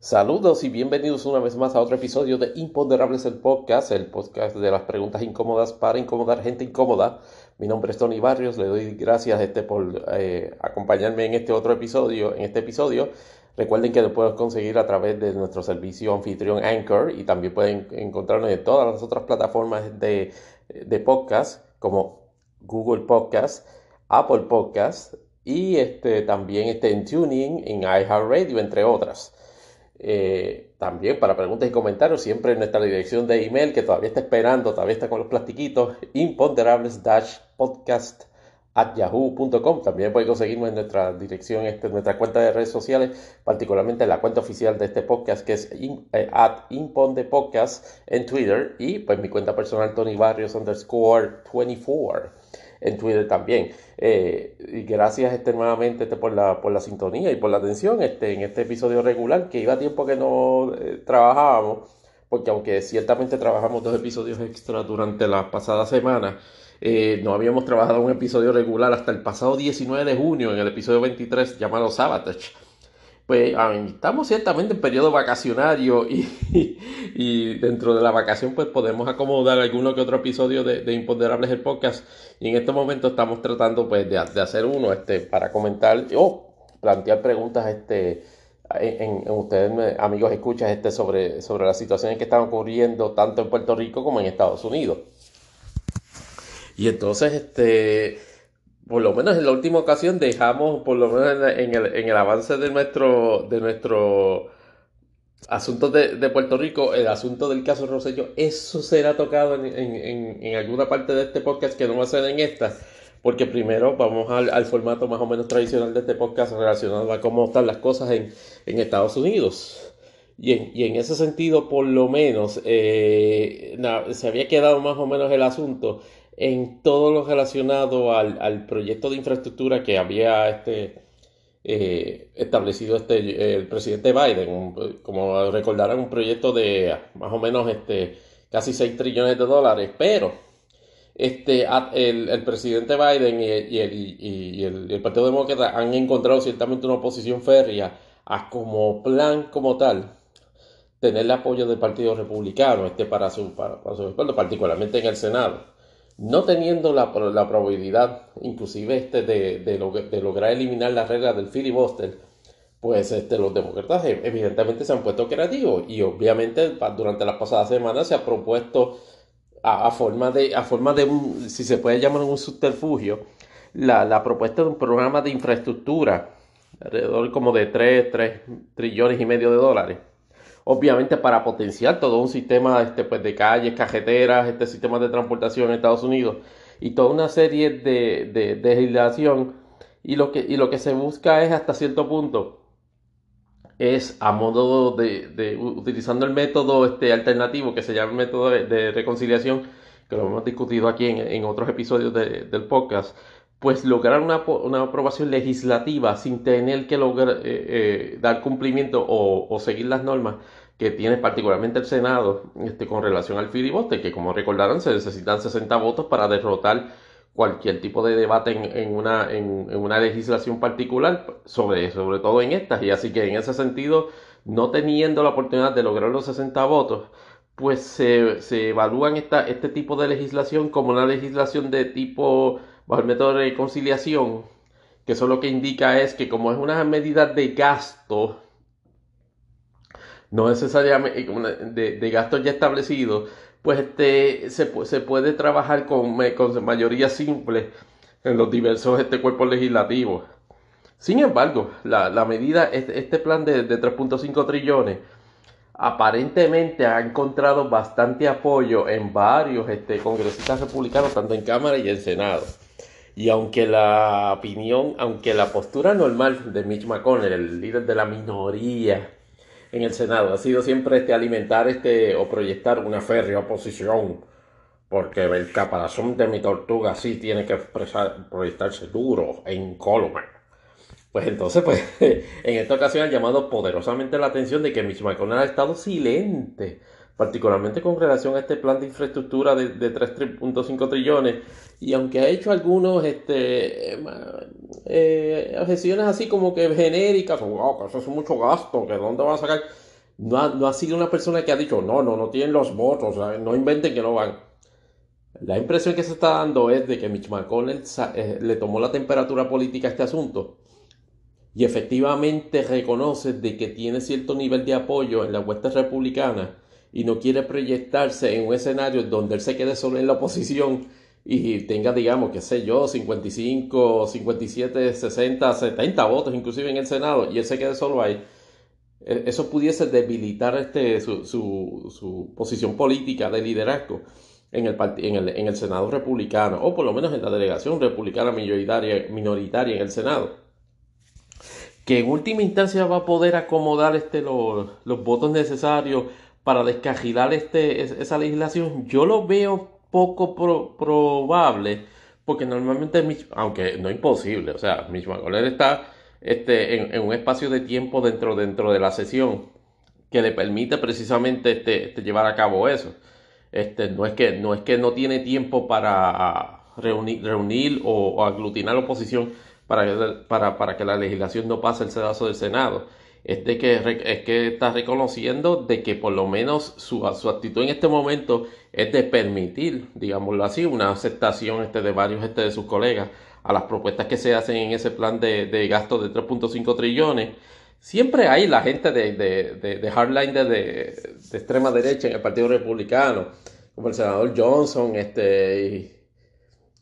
Saludos y bienvenidos una vez más a otro episodio de Imponderables el Podcast, el podcast de las preguntas incómodas para incomodar gente incómoda. Mi nombre es Tony Barrios, le doy gracias este por eh, acompañarme en este otro episodio. En este episodio, recuerden que lo pueden conseguir a través de nuestro servicio anfitrión Anchor y también pueden encontrarnos en todas las otras plataformas de, de podcast como Google Podcast, Apple Podcast y este, también este, en Tuning, en iHeartRadio, entre otras. Eh, también para preguntas y comentarios, siempre en nuestra dirección de email que todavía está esperando, todavía está con los plastiquitos, imponderables-podcast at yahoo.com. También puede conseguirnos en nuestra dirección, este, en nuestra cuenta de redes sociales, particularmente en la cuenta oficial de este podcast que es eh, at impondepodcast en Twitter y pues mi cuenta personal Tony Barrios underscore 24 en Twitter también. Eh, y gracias este, nuevamente este, por, la, por la sintonía y por la atención este, en este episodio regular, que iba tiempo que no eh, trabajábamos, porque aunque ciertamente trabajamos dos episodios extra durante las pasadas semanas, eh, no habíamos trabajado un episodio regular hasta el pasado 19 de junio, en el episodio 23 llamado Sabatage pues estamos ciertamente en periodo vacacionario y, dentro de la vacación pues podemos acomodar alguno que otro episodio de, Imponderables el podcast. Y en este momento estamos tratando pues de, hacer uno este para comentar o plantear preguntas este en, ustedes amigos escuchas este sobre, sobre las situaciones que están ocurriendo tanto en Puerto Rico como en Estados Unidos. Y entonces este por lo menos en la última ocasión dejamos, por lo menos en, el, avance de nuestro, de nuestro asunto de, Puerto Rico, el asunto del caso Rosello, eso será tocado en, alguna parte de este podcast que no va a ser en esta, porque primero vamos al, formato más o menos tradicional de este podcast relacionado a cómo están las cosas en, Estados Unidos. Y en, y en, ese sentido, por lo menos, eh, se había quedado más o menos el asunto en todo lo relacionado al, proyecto de infraestructura que había este, eh, establecido este, el presidente Biden. como recordarán, un proyecto de más o menos este, casi 6 trillones de dólares, pero este, el, presidente Biden y, el, el, Partido Demócrata han encontrado ciertamente una oposición férrea a como plan como tal tener el apoyo del Partido Republicano este, para, su, para, para su particularmente en el Senado no teniendo la, la probabilidad, inclusive este, de, de, lograr eliminar la regla del filibuster, pues este, los demócratas e, evidentemente se han puesto creativos y obviamente durante las pasadas semanas se ha propuesto a, forma de, a forma de un, si se puede llamar un subterfugio, la, la propuesta de un programa de infraestructura alrededor como de 3, 3 trillones y medio de dólares obviamente para potenciar todo un sistema este, pues, de calles, cajeteras, este sistema de transportación en Estados Unidos y toda una serie de, de, legislación. Y lo, que, y lo que se busca es hasta cierto punto es a modo de, utilizando el método este alternativo que se llama el método de, reconciliación que lo hemos discutido aquí en, otros episodios del podcast pues lograr una, aprobación legislativa sin tener que lograr eh, eh, dar cumplimiento o, seguir las normas que tiene particularmente el Senado este, con relación al filibuster, que como recordarán se necesitan 60 votos para derrotar cualquier tipo de debate en, una, en, una legislación particular, sobre, sobre todo en estas, y así que en ese sentido, no teniendo la oportunidad de lograr los 60 votos, pues se, se evalúan esta, este tipo de legislación como una legislación de tipo bajo el método de conciliación, que eso lo que indica es que como es una medida de gasto, no necesariamente de, de gasto ya establecido, pues este, se, se puede trabajar con, con mayoría simple en los diversos este, cuerpos legislativos. Sin embargo, la, la medida, este, este plan de, de 3.5 trillones, aparentemente ha encontrado bastante apoyo en varios este, congresistas republicanos, tanto en Cámara y en Senado. Y aunque la opinión, aunque la postura normal de Mitch McConnell, el líder de la minoría en el Senado, ha sido siempre este alimentar este o proyectar una férrea oposición, porque el caparazón de mi tortuga sí tiene que expresar, proyectarse duro e incólume. Pues entonces, pues, en esta ocasión ha llamado poderosamente la atención de que Mitch McConnell ha estado silente particularmente con relación a este plan de infraestructura de, de 3.5 trillones, y aunque ha hecho algunos este, eh, objeciones así como que genéricas, wow, que eso es mucho gasto, que dónde van a sacar, no ha, no ha sido una persona que ha dicho, no, no, no tienen los votos, no inventen que no van. La impresión que se está dando es de que Mitch McConnell eh, le tomó la temperatura política a este asunto y efectivamente reconoce de que tiene cierto nivel de apoyo en la hueste republicana y no quiere proyectarse en un escenario donde él se quede solo en la oposición y tenga, digamos, qué sé yo, 55, 57, 60, 70 votos inclusive en el Senado y él se quede solo ahí, e, eso pudiese debilitar este, su, su, su posición política de liderazgo en el, en, el, en el Senado republicano, o por lo menos en la delegación republicana minoritaria, minoritaria en el Senado, que en última instancia va a poder acomodar este, los, los votos necesarios para descajilar este, esa legislación, yo lo veo poco probable, porque normalmente, aunque no imposible, o sea, Mitch McConnell está este, en, un espacio de tiempo dentro, dentro de la sesión que le permite precisamente este, este, llevar a cabo eso. Este, no, es que, no es que no tiene tiempo para reunir, reunir o, aglutinar la oposición para, para, para que la legislación no pase el sedazo del Senado es que, es que está reconociendo de que por lo menos su, su, actitud en este momento es de permitir, digámoslo así, una aceptación este, de varios este, de sus colegas a las propuestas que se hacen en ese plan de, de gasto de 3.5 trillones. Siempre hay la gente de, de, de, de hardline de, de, extrema derecha en el Partido Republicano, como el senador Johnson, este,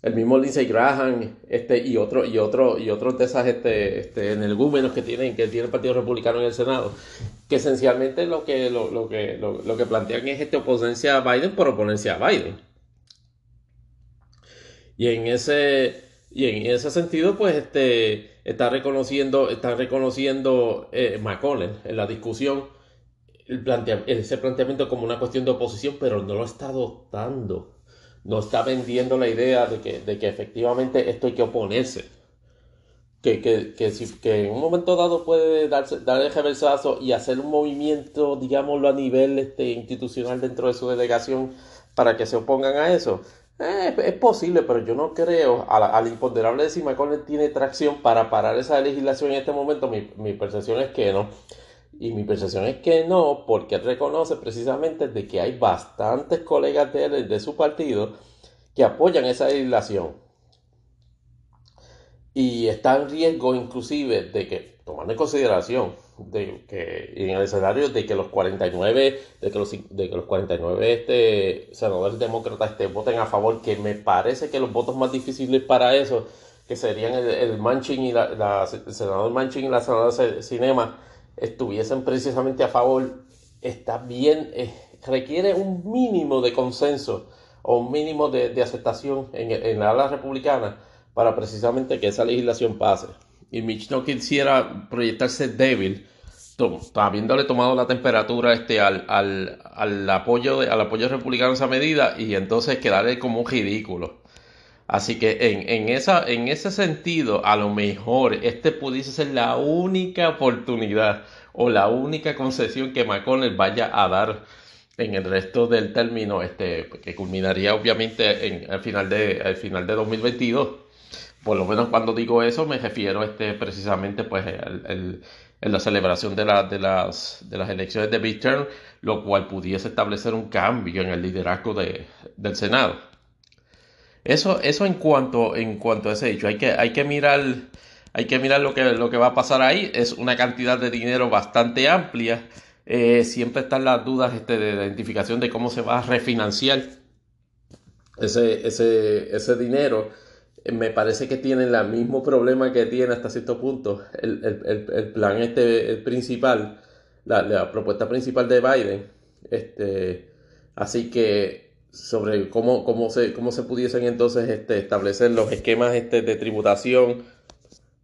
el mismo Lindsey Graham este y otro y otro y otros de esas este, este energúmenos que tienen que tiene el Partido Republicano en el Senado que esencialmente lo que lo, lo que lo, que plantean es este oponencia a Biden por oponencia a Biden. Y en ese y en ese sentido pues este está reconociendo está reconociendo eh, en la discusión el ese planteamiento como una cuestión de oposición pero no lo está adoptando no está vendiendo la idea de que, de que efectivamente esto hay que oponerse. Que, que, que, si, que en un momento dado puede darse, dar el reversazo y hacer un movimiento, digámoslo, a nivel este, institucional dentro de su delegación para que se opongan a eso. Eh, es posible, pero yo no creo, al, imponderable de si tiene tracción para parar esa legislación en este momento, mi, mi percepción es que no. Y mi percepción es que no, porque él reconoce precisamente de que hay bastantes colegas de él, de su partido, que apoyan esa legislación. Y está en riesgo inclusive de que, tomando en consideración, de que en el escenario de que los 49, de que los, de que los 49 este, senadores demócratas este, voten a favor, que me parece que los votos más difíciles para eso, que serían el, Manchin y la, el senador Manchin y la senadora Cinema, estuviesen precisamente a favor, está bien, eh, requiere un mínimo de consenso o un mínimo de, aceptación en, en, la ala republicana para precisamente que esa legislación pase. Y Mitch no quisiera proyectarse débil, habiéndole tomado la temperatura este, al, al, al apoyo, al apoyo republicano a esa medida y entonces quedarle como un ridículo. Así que en, en, esa, en ese sentido, a lo mejor este pudiese ser la única oportunidad o la única concesión que McConnell vaya a dar en el resto del término, este, que culminaría obviamente en el final de, al final de 2022. Por lo menos cuando digo eso me refiero este, precisamente pues en la celebración de, la, de, las, de las elecciones de midterm, lo cual pudiese establecer un cambio en el liderazgo de, del Senado. Eso, eso en cuanto, en cuanto a ese hecho, hay que, hay que mirar, hay que mirar lo que, lo que va a pasar ahí. Es una cantidad de dinero bastante amplia. Eh, siempre están las dudas este, de identificación de cómo se va a refinanciar ese, ese, ese dinero. Me parece que tienen el mismo problema que tiene hasta cierto punto el, el, el, plan este el principal, la, la, propuesta principal de Biden. Este, así que sobre cómo, cómo, se, cómo se pudiesen entonces este, establecer los esquemas este, de tributación.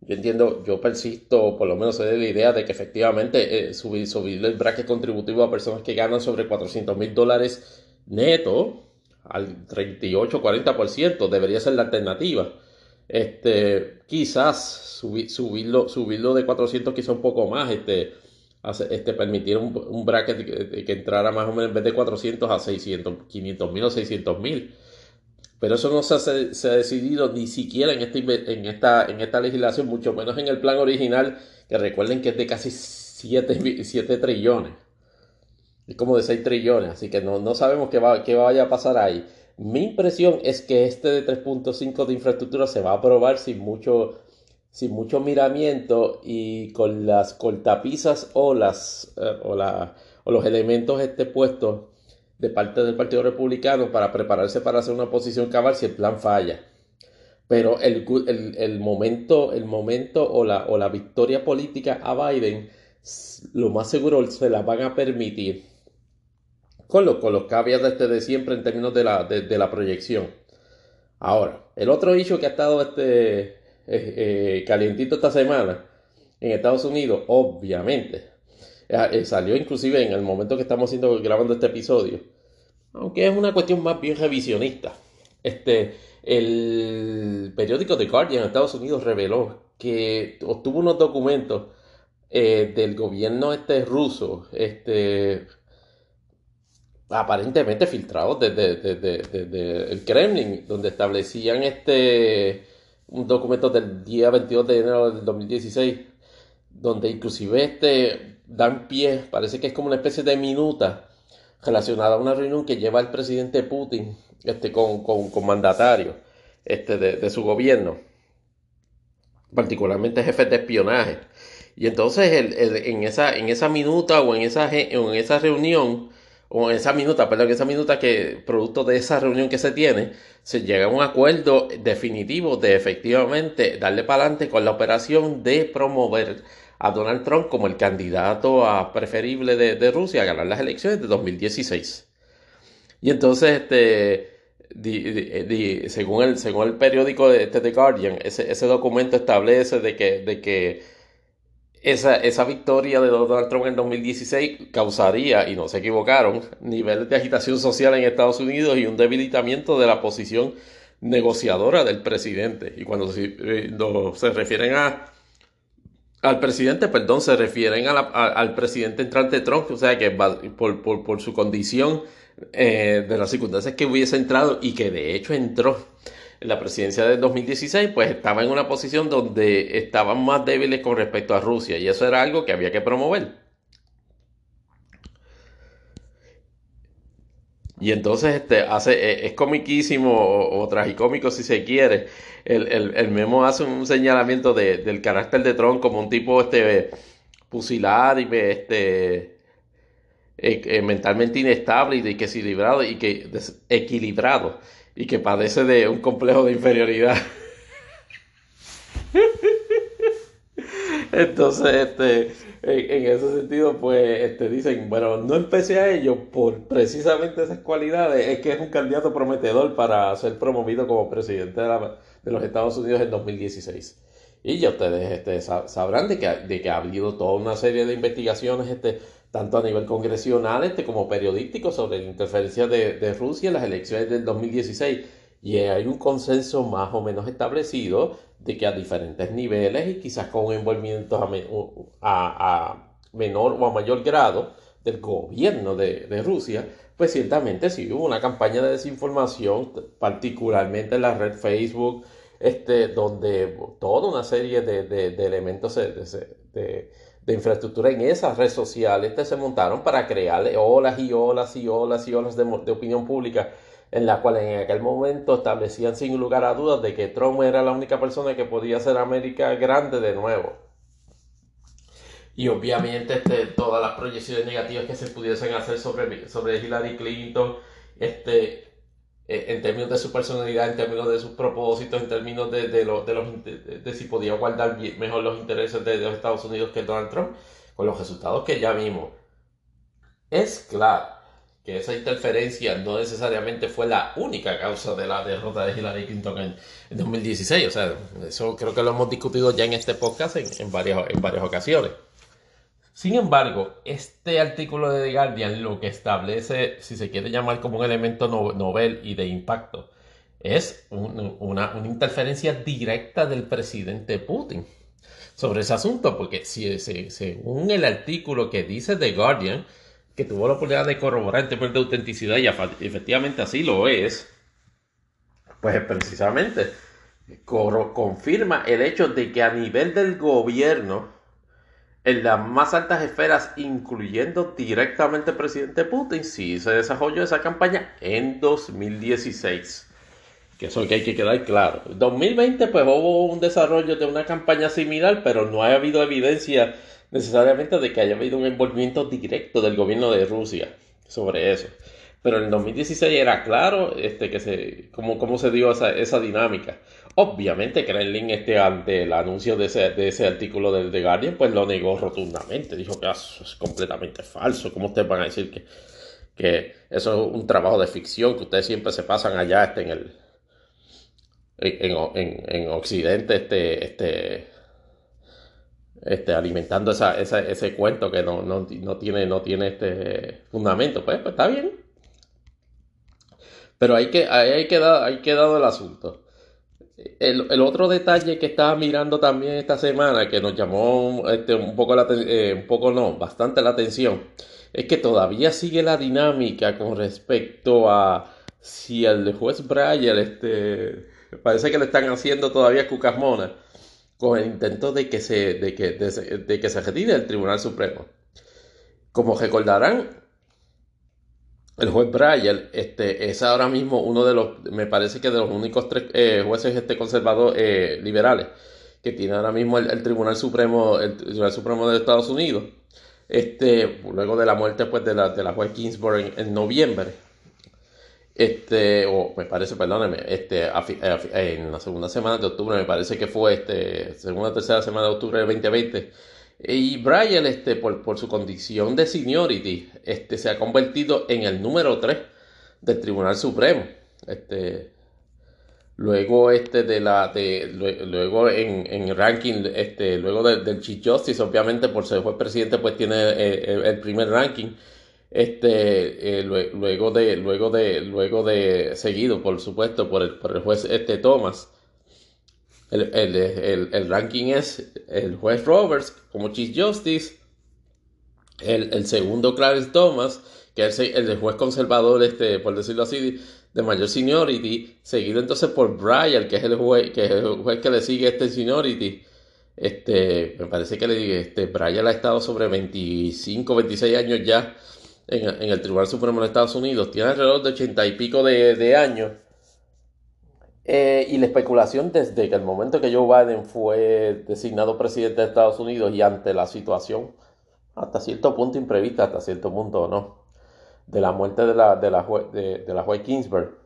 Yo entiendo, yo persisto, por lo menos soy de la idea de que efectivamente eh, subir, subir el bracket contributivo a personas que ganan sobre 400 mil dólares neto al 38-40% debería ser la alternativa. Este, quizás subirlo, subirlo de 400 quizá un poco más, este, este, permitir un, bracket que, entrara más o menos en vez de 400 a 600, 500 mil o 600 mil. Pero eso no se ha, decidido ni siquiera en, este, en, esta, en esta legislación, mucho menos en el plan original, que recuerden que es de casi 7, 7 trillones. Es como de 6 trillones, así que no, no sabemos qué, va, qué vaya a pasar ahí. Mi impresión es que este de 3.5 de infraestructura se va a aprobar sin mucho, sin mucho miramiento y con las cortapisas o, las, eh, o, o los elementos este puestos de parte del Partido Republicano para prepararse para hacer una posición cabal si el plan falla. Pero el, el, momento, el momento o la, o la victoria política a Biden, lo más seguro se la van a permitir. Con, lo, con los caveats de, este de siempre en términos de la, de, la proyección. Ahora, el otro hecho que ha estado este, eh, eh, calientito esta semana en Estados Unidos, obviamente, eh, salió inclusive en el momento que estamos haciendo, grabando este episodio, aunque es una cuestión más bien revisionista. Este, el periódico The Guardian en Estados Unidos reveló que obtuvo unos documentos eh, del gobierno este ruso, este, aparentemente filtrados desde, el Kremlin, donde establecían este un documento del día 22 de enero del 2016, donde inclusive este dan pie, parece que es como una especie de minuta relacionada a una reunión que lleva el presidente Putin este, con, con, mandatarios este, de, su gobierno, particularmente jefes de espionaje. Y entonces en, esa, en esa minuta o en esa, en esa reunión, o en esa minuta, perdón, en esa minuta que producto de esa reunión que se tiene, se llega a un acuerdo definitivo de efectivamente darle para adelante con la operación de promover a Donald Trump como el candidato a preferible de, Rusia a ganar las elecciones de 2016. Y entonces, este, según, el, según el periódico de este, The Guardian, ese, ese, documento establece de que, de que esa, esa victoria de Donald Trump en 2016 causaría, y no se equivocaron, niveles de agitación social en Estados Unidos y un debilitamiento de la posición negociadora del presidente. Y cuando se eh, refieren a al presidente, perdón, se refieren al presidente entrante Trump, o sea que por, por, su condición eh, de las circunstancias que hubiese entrado y que de hecho entró en la presidencia del 2016, pues estaba en una posición donde estaban más débiles con respecto a Rusia y eso era algo que había que promover. Y entonces este, hace, e, es comiquísimo o, tragicómico si se quiere. El, memo hace un señalamiento del carácter de Trump como un tipo este, pusilánime, este, e, e, mentalmente inestable y que equilibrado y que equilibrado y que padece de un complejo de inferioridad. Entonces, este, en, ese sentido, pues, este, dicen, bueno, no empecé a ello por precisamente esas cualidades, es que es un candidato prometedor para ser promovido como presidente de, los Estados Unidos en 2016. Y ya ustedes este, sabrán de que, de que ha habido toda una serie de investigaciones, este, tanto a nivel congresional este, como periodístico, sobre la interferencia de, Rusia en las elecciones del 2016 y hay un consenso más o menos establecido de que a diferentes niveles y quizás con envolvimientos a, menor o a mayor grado del gobierno de, Rusia, pues ciertamente sí hubo una campaña de desinformación, particularmente en la red Facebook, este, donde toda una serie de, elementos de, infraestructura en esas redes sociales este, se montaron para crear olas y olas y olas y olas de opinión pública en la cual en aquel momento establecían sin lugar a dudas de que Trump era la única persona que podía hacer América grande de nuevo. Y obviamente este, todas las proyecciones negativas que se pudiesen hacer sobre, sobre Hillary Clinton, este, eh, en términos de su personalidad, en términos de sus propósitos, en términos de, de, los, de si podía guardar mejor los intereses de los Estados Unidos que Donald Trump, con los resultados que ya vimos. Es claro que esa interferencia no necesariamente fue la única causa de la derrota de Hillary Clinton en, 2016. O sea, eso creo que lo hemos discutido ya en este podcast en, varias, en varias ocasiones. Sin embargo, este artículo de The Guardian lo que establece, si se quiere llamar como un elemento novel y de impacto, es una, interferencia directa del presidente Putin sobre ese asunto, porque si, según el artículo que dice The Guardian, que tuvo la oportunidad de corroborar en términos de autenticidad y efectivamente así lo es, pues precisamente confirma el hecho de que a nivel del gobierno en las más altas esferas, incluyendo directamente el presidente Putin, sí se desarrolló esa campaña en 2016. Que eso que hay que quedar claro. En 2020 pues hubo un desarrollo de una campaña similar, pero no ha habido evidencia necesariamente de que haya habido un envolvimiento directo del gobierno de Rusia sobre eso. Pero en 2016 era claro este, que se, cómo, cómo se dio esa, esa dinámica. Obviamente Kremlin este, ante el anuncio de ese, de ese artículo del The Guardian pues lo negó rotundamente. Dijo que eso es completamente falso. ¿Cómo ustedes van a decir que, que eso es un trabajo de ficción? Que ustedes siempre se pasan allá este, en el en, en, en Occidente este, este, este, alimentando esa, esa, ese cuento que no, no, no, tiene, no tiene este fundamento. Pues, pues está bien. Pero hay que, ahí quedado, hay quedado el asunto. El, el, otro detalle que estaba mirando también esta semana, que nos llamó este, un poco la eh, un poco no, bastante la atención, es que todavía sigue la dinámica con respecto a si el juez Breyer, este, parece que le están haciendo todavía cucasmona con el intento de que se, de que, de, que se retire el Tribunal Supremo. Como recordarán, el juez Breyer este, es ahora mismo uno de los, me parece que de los únicos tres eh, jueces este, conservadores eh, liberales que tiene ahora mismo el, Tribunal Supremo, el Tribunal Supremo de Estados Unidos, este, luego de la muerte pues, de, la, de la juez Ginsburg en, noviembre. Este, o me parece, perdóneme, este, en la segunda semana de octubre, me parece que fue este, segunda o tercera semana de octubre del 2020 y Brian, este, por, por, su condición de seniority, este, se ha convertido en el número 3 del Tribunal Supremo. Este, luego este de la de luego en, en ranking este luego del Chief Justice obviamente por ser juez presidente pues tiene eh, el, primer ranking este eh, luego de luego de luego de seguido por supuesto por el, por el juez este Thomas el, ranking es el juez Roberts como Chief Justice, el, segundo Clarence Thomas, que es el, juez conservador, este, por decirlo así, de mayor seniority, seguido entonces por Brian, que es el juez que, es el juez que le sigue este seniority. Este, me parece que le este, Brian ha estado sobre 25, 26 años ya en, el Tribunal Supremo de Estados Unidos, tiene alrededor de 80 y pico de, de años. Eh, y la especulación desde que el momento que Joe Biden fue designado presidente de Estados Unidos y ante la situación hasta cierto punto imprevista, hasta cierto punto no, de la muerte de la, de la, de, la juez Ginsburg,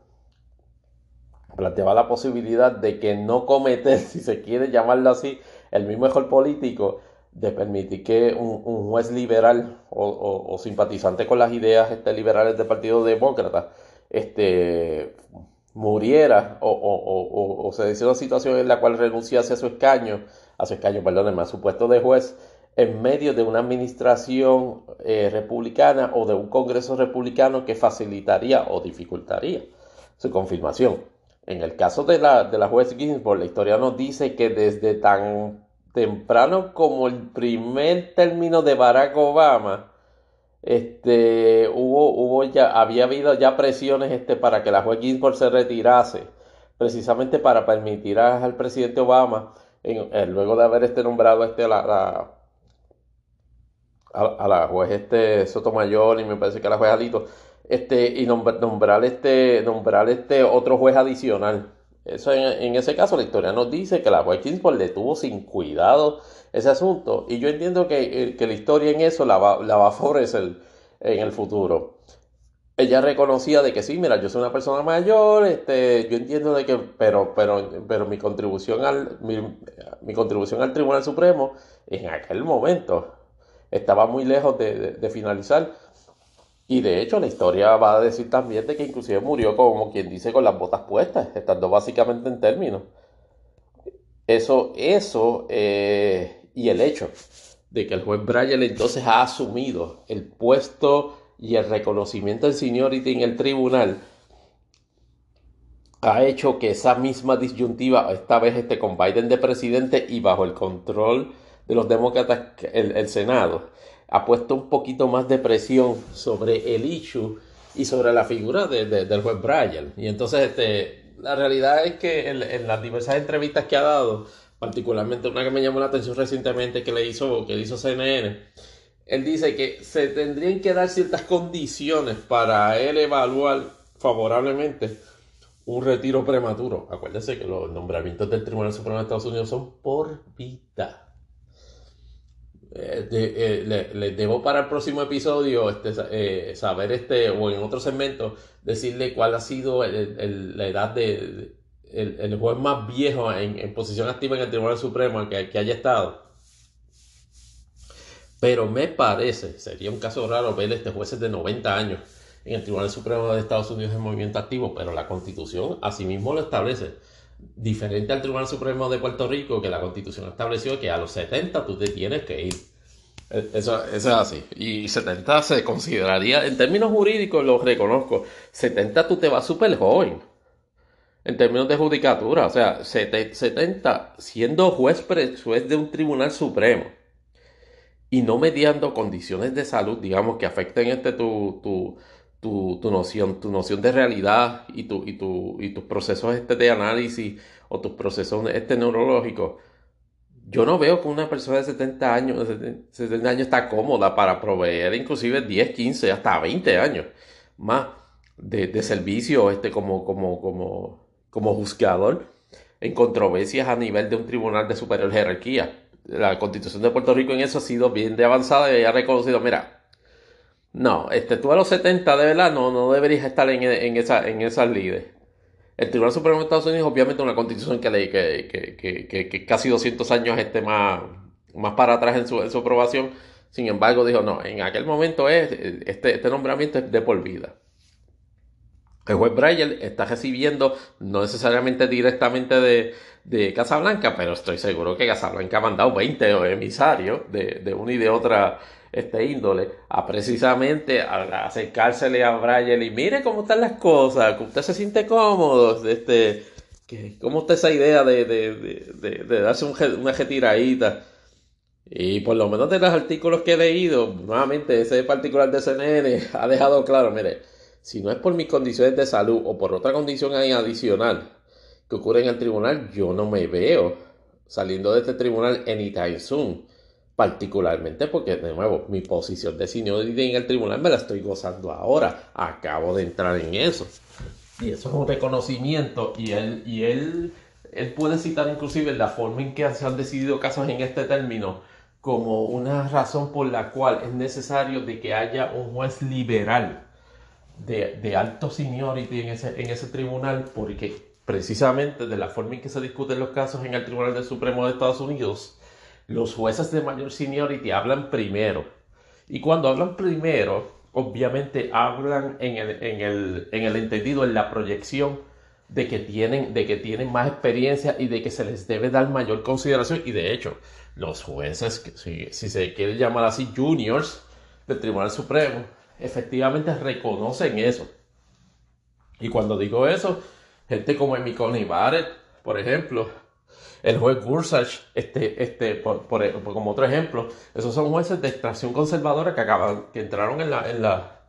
planteaba la posibilidad de que no cometer, si se quiere llamarlo así, el mismo error político de permitir que un, juez liberal o, simpatizante con las ideas este, liberales del Partido Demócrata este, muriera o, se dice una situación en la cual renunciase a su escaño, a su escaño, perdónenme, a su puesto de juez, en medio de una administración eh, republicana o de un Congreso republicano que facilitaría o dificultaría su confirmación. En el caso de la, de la juez Ginsburg, la historia nos dice que desde tan temprano como el primer término de Barack Obama, este, hubo, hubo ya, había habido ya presiones este, para que la juez Ginsburg se retirase, precisamente para permitir al presidente Obama, en, luego de haber este nombrado este, a, la, a, la juez este Sotomayor y me parece que a la juez Alito, este, y nombrar, este, nombrar este otro juez adicional. Eso en, ese caso la historia nos dice que la juez Ginsburg le tuvo sin cuidado ese asunto. Y yo entiendo que, eh, la historia en eso la va, la va a favorecer en el futuro. Ella reconocía de que sí, mira, yo soy una persona mayor, este, yo entiendo de que, pero, pero, pero mi contribución al, mi, contribución al Tribunal Supremo en aquel momento estaba muy lejos de, finalizar. Y de hecho la historia va a decir también de que inclusive murió como quien dice con las botas puestas, estando básicamente en términos. Eso, eso, eh, y el hecho de que el juez Bryan entonces ha asumido el puesto y el reconocimiento del seniority en el tribunal, ha hecho que esa misma disyuntiva, esta vez este, con Biden de presidente y bajo el control de los demócratas, el, Senado, ha puesto un poquito más de presión sobre el issue y sobre la figura del juez Bryan. Y entonces este, la realidad es que en, las diversas entrevistas que ha dado, particularmente una que me llamó la atención recientemente que le hizo, que hizo CNN, él dice que se tendrían que dar ciertas condiciones para él evaluar favorablemente un retiro prematuro. Acuérdense que los nombramientos del Tribunal Supremo de Estados Unidos son por vida. Eh, eh, les debo para el próximo episodio este, eh, saber este o en otro segmento decirle cuál ha sido la edad de, el, juez más viejo en, posición activa en el Tribunal Supremo que, que haya estado. Pero me parece, sería un caso raro ver este jueces de 90 años en el Tribunal Supremo de Estados Unidos en movimiento activo, pero la Constitución asimismo lo establece. Diferente al Tribunal Supremo de Puerto Rico, que la Constitución estableció que a los 70 tú te tienes que ir. E, eso, es así. Y 70 se consideraría, en términos jurídicos lo reconozco, 70 tú te vas súper joven. En términos de judicatura, o sea, 70 siendo juez, juez de un tribunal supremo y no mediando condiciones de salud, digamos, que afecten este tu, tu tu, noción, tu noción de realidad y, tu, y, tu, y tus procesos este de análisis o tus procesos este neurológicos, yo no veo que una persona de 70 años, 70 años está cómoda para proveer inclusive 10, 15, hasta 20 años más de, servicio este como, como, como, como juzgador en controversias a nivel de un tribunal de superior jerarquía. La constitución de Puerto Rico en eso ha sido bien de avanzada y ha reconocido, mira, no, este, tú a los 70 de verdad no, no deberías estar en, en, esa, en esas líderes. El Tribunal Supremo de Estados Unidos, obviamente, una constitución que, que, que, que, casi 200 años esté más, más para atrás en su, en su aprobación. Sin embargo, dijo, no, en aquel momento es, este, este nombramiento es de por vida. El juez Breyer está recibiendo, no necesariamente directamente de, de Casablanca, pero estoy seguro que Casablanca ha mandado 20 emisarios de, de una y de otra este índole a precisamente a a Brian y mire cómo están las cosas, que usted se siente cómodo, este, que, cómo está esa idea de, de, de, darse un, una retiradita. Y por lo menos de los artículos que he leído, nuevamente ese particular de CNN ha dejado claro, mire, si no es por mis condiciones de salud o por otra condición adicional que ocurre en el tribunal, yo no me veo saliendo de este tribunal anytime soon particularmente porque, de nuevo, mi posición de seniority en el tribunal me la estoy gozando ahora. Acabo de entrar en eso. Y eso es un reconocimiento y él, y él, él puede citar inclusive la forma en que se han decidido casos en este término como una razón por la cual es necesario de que haya un juez liberal de, de alto seniority en ese, en ese tribunal porque precisamente de la forma en que se discuten los casos en el Tribunal del Supremo de Estados Unidos, los jueces de mayor seniority hablan primero. Y cuando hablan primero, obviamente hablan en el, en el, en el entendido, en la proyección de que, tienen, de que tienen más experiencia y de que se les debe dar mayor consideración. Y de hecho, los jueces, si, si se quiere llamar así, juniors del Tribunal Supremo, efectivamente reconocen eso. Y cuando digo eso, gente como Amy Coney Barrett, por ejemplo, el juez Gorsuch, este, este, por, como otro ejemplo, esos son jueces de extracción conservadora que acaban, que entraron en la, en la,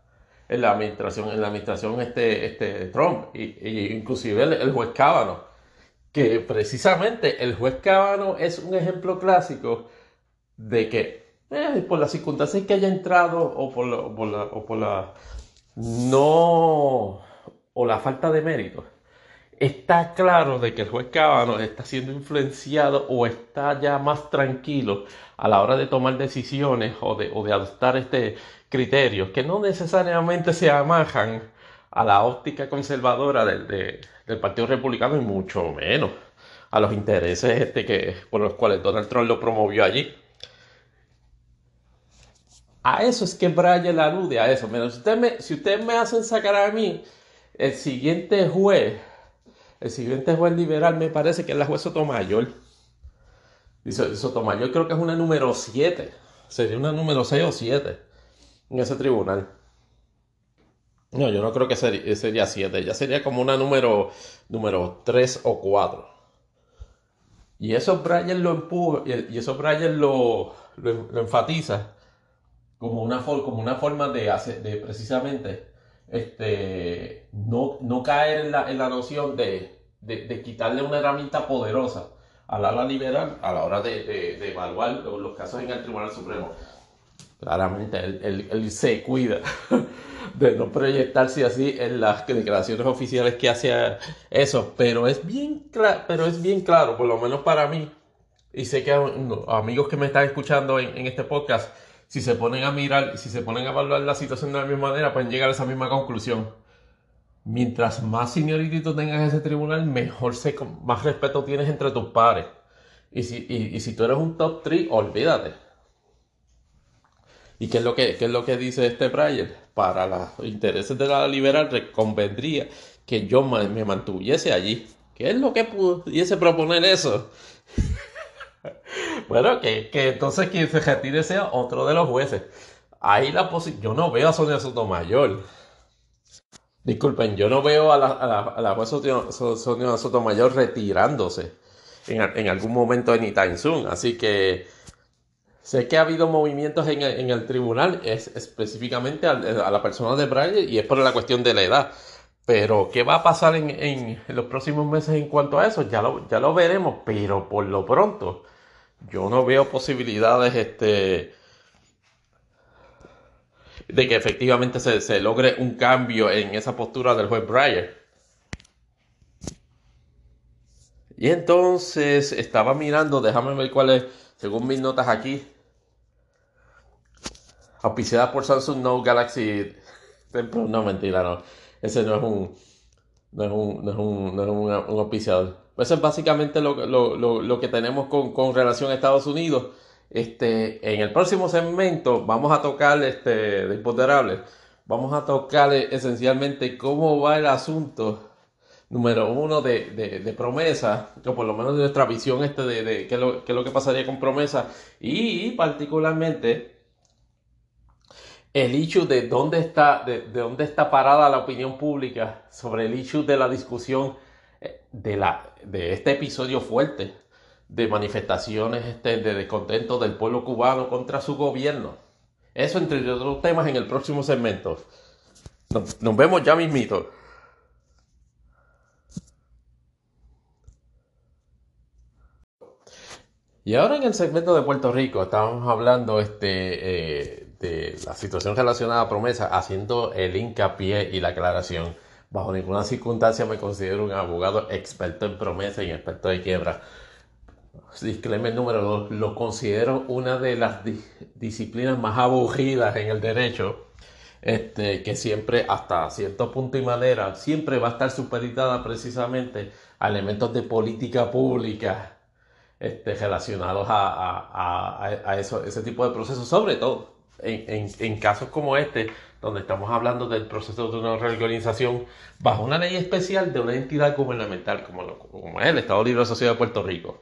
en la administración, en la administración este, este Trump, y, inclusive el, juez Cábano, que precisamente el juez Cábano es un ejemplo clásico de que eh, por las circunstancias que haya entrado o por la, por la, o por la no o la falta de mérito está claro de que el juez Cábano está siendo influenciado o está ya más tranquilo a la hora de tomar decisiones o de, adoptar este criterios que no necesariamente se amajan a la óptica conservadora del, Partido Republicano y mucho menos a los intereses este que, por los cuales Donald Trump lo promovió allí. A eso es que Brian alude a eso. si ustedes me, si ustedes me hacen sacar a mí el siguiente juez el siguiente juez liberal me parece que es la juez Sotomayor. Dice Sotomayor creo que es una número 7. Sería una número 6 o 7 en ese tribunal. No, yo no creo que sería, 7. Ya sería como una número, número 3 o 4. Y eso Brian lo empuja, y eso Brian lo, lo, enfatiza como una, como una forma de, hacer, de precisamente este, no, no caer en la, en la noción de, de, quitarle una herramienta poderosa al ala liberal a la hora de, evaluar los casos en el Tribunal Supremo. Claramente, él, se cuida de no proyectarse así en las declaraciones oficiales que hace eso, pero es bien, pero es bien claro, por lo menos para mí, y sé que amigos que me están escuchando en, este podcast, si se ponen a mirar, si se ponen a evaluar la situación de la misma manera, pueden llegar a esa misma conclusión. Mientras más seniority tú tengas en ese tribunal, mejor se, más respeto tienes entre tus pares. Y si, y, si tú eres un top 3, olvídate. ¿Y qué es lo que, es lo que dice este Breyer? Para los intereses de la liberal, convendría que yo me mantuviese allí. ¿Qué es lo que pudiese proponer eso? bueno, que, entonces quien se retire sea otro de los jueces. Ahí la. Yo no veo a Sonia Sotomayor. Disculpen, yo no veo a la, a la, juez Sonia Sotomayor retirándose en, algún momento anytime soon. Así que sé que ha habido movimientos en, el tribunal, es específicamente a, la persona de Breyer y es por la cuestión de la edad. Pero, ¿qué va a pasar en, los próximos meses en cuanto a eso? Ya lo, ya lo veremos, pero por lo pronto, yo no veo posibilidades este, de que efectivamente se, logre un cambio en esa postura del juez Breyer. Y entonces estaba mirando, déjame ver cuál es, según mis notas aquí, auspiciada por Samsung Note Galaxy No, mentira, no. Ese no es un. No es un, no es un, no es un, un auspiciador. Eso es básicamente lo, que tenemos con, relación a Estados Unidos. Este, en el próximo segmento vamos a tocar este, de imponderables. Vamos a tocar esencialmente cómo va el asunto número uno de, de, promesa, o por lo menos de nuestra visión este de, de qué, es lo, es lo, que pasaría con promesa, y particularmente el issue de dónde está, de, dónde está parada la opinión pública sobre el issue de la discusión de, la, de este episodio fuerte de manifestaciones este, de descontento del pueblo cubano contra su gobierno. Eso entre otros temas en el próximo segmento. Nos, vemos ya mismito. Y ahora en el segmento de Puerto Rico estamos hablando este, eh, de la situación relacionada a promesa, haciendo el hincapié y la aclaración. Bajo ninguna circunstancia me considero un abogado experto en promesa y experto de quiebra. Disclaimer número dos, lo considero una de las disciplinas más aburridas en el derecho, este, que siempre, hasta cierto punto y manera, siempre va a estar supeditada precisamente a elementos de política pública este, relacionados a, ese tipo de procesos, sobre todo en, casos como este, donde estamos hablando del proceso de una reorganización bajo una ley especial de una entidad gubernamental como, como es el Estado Libre Asociado de Puerto Rico.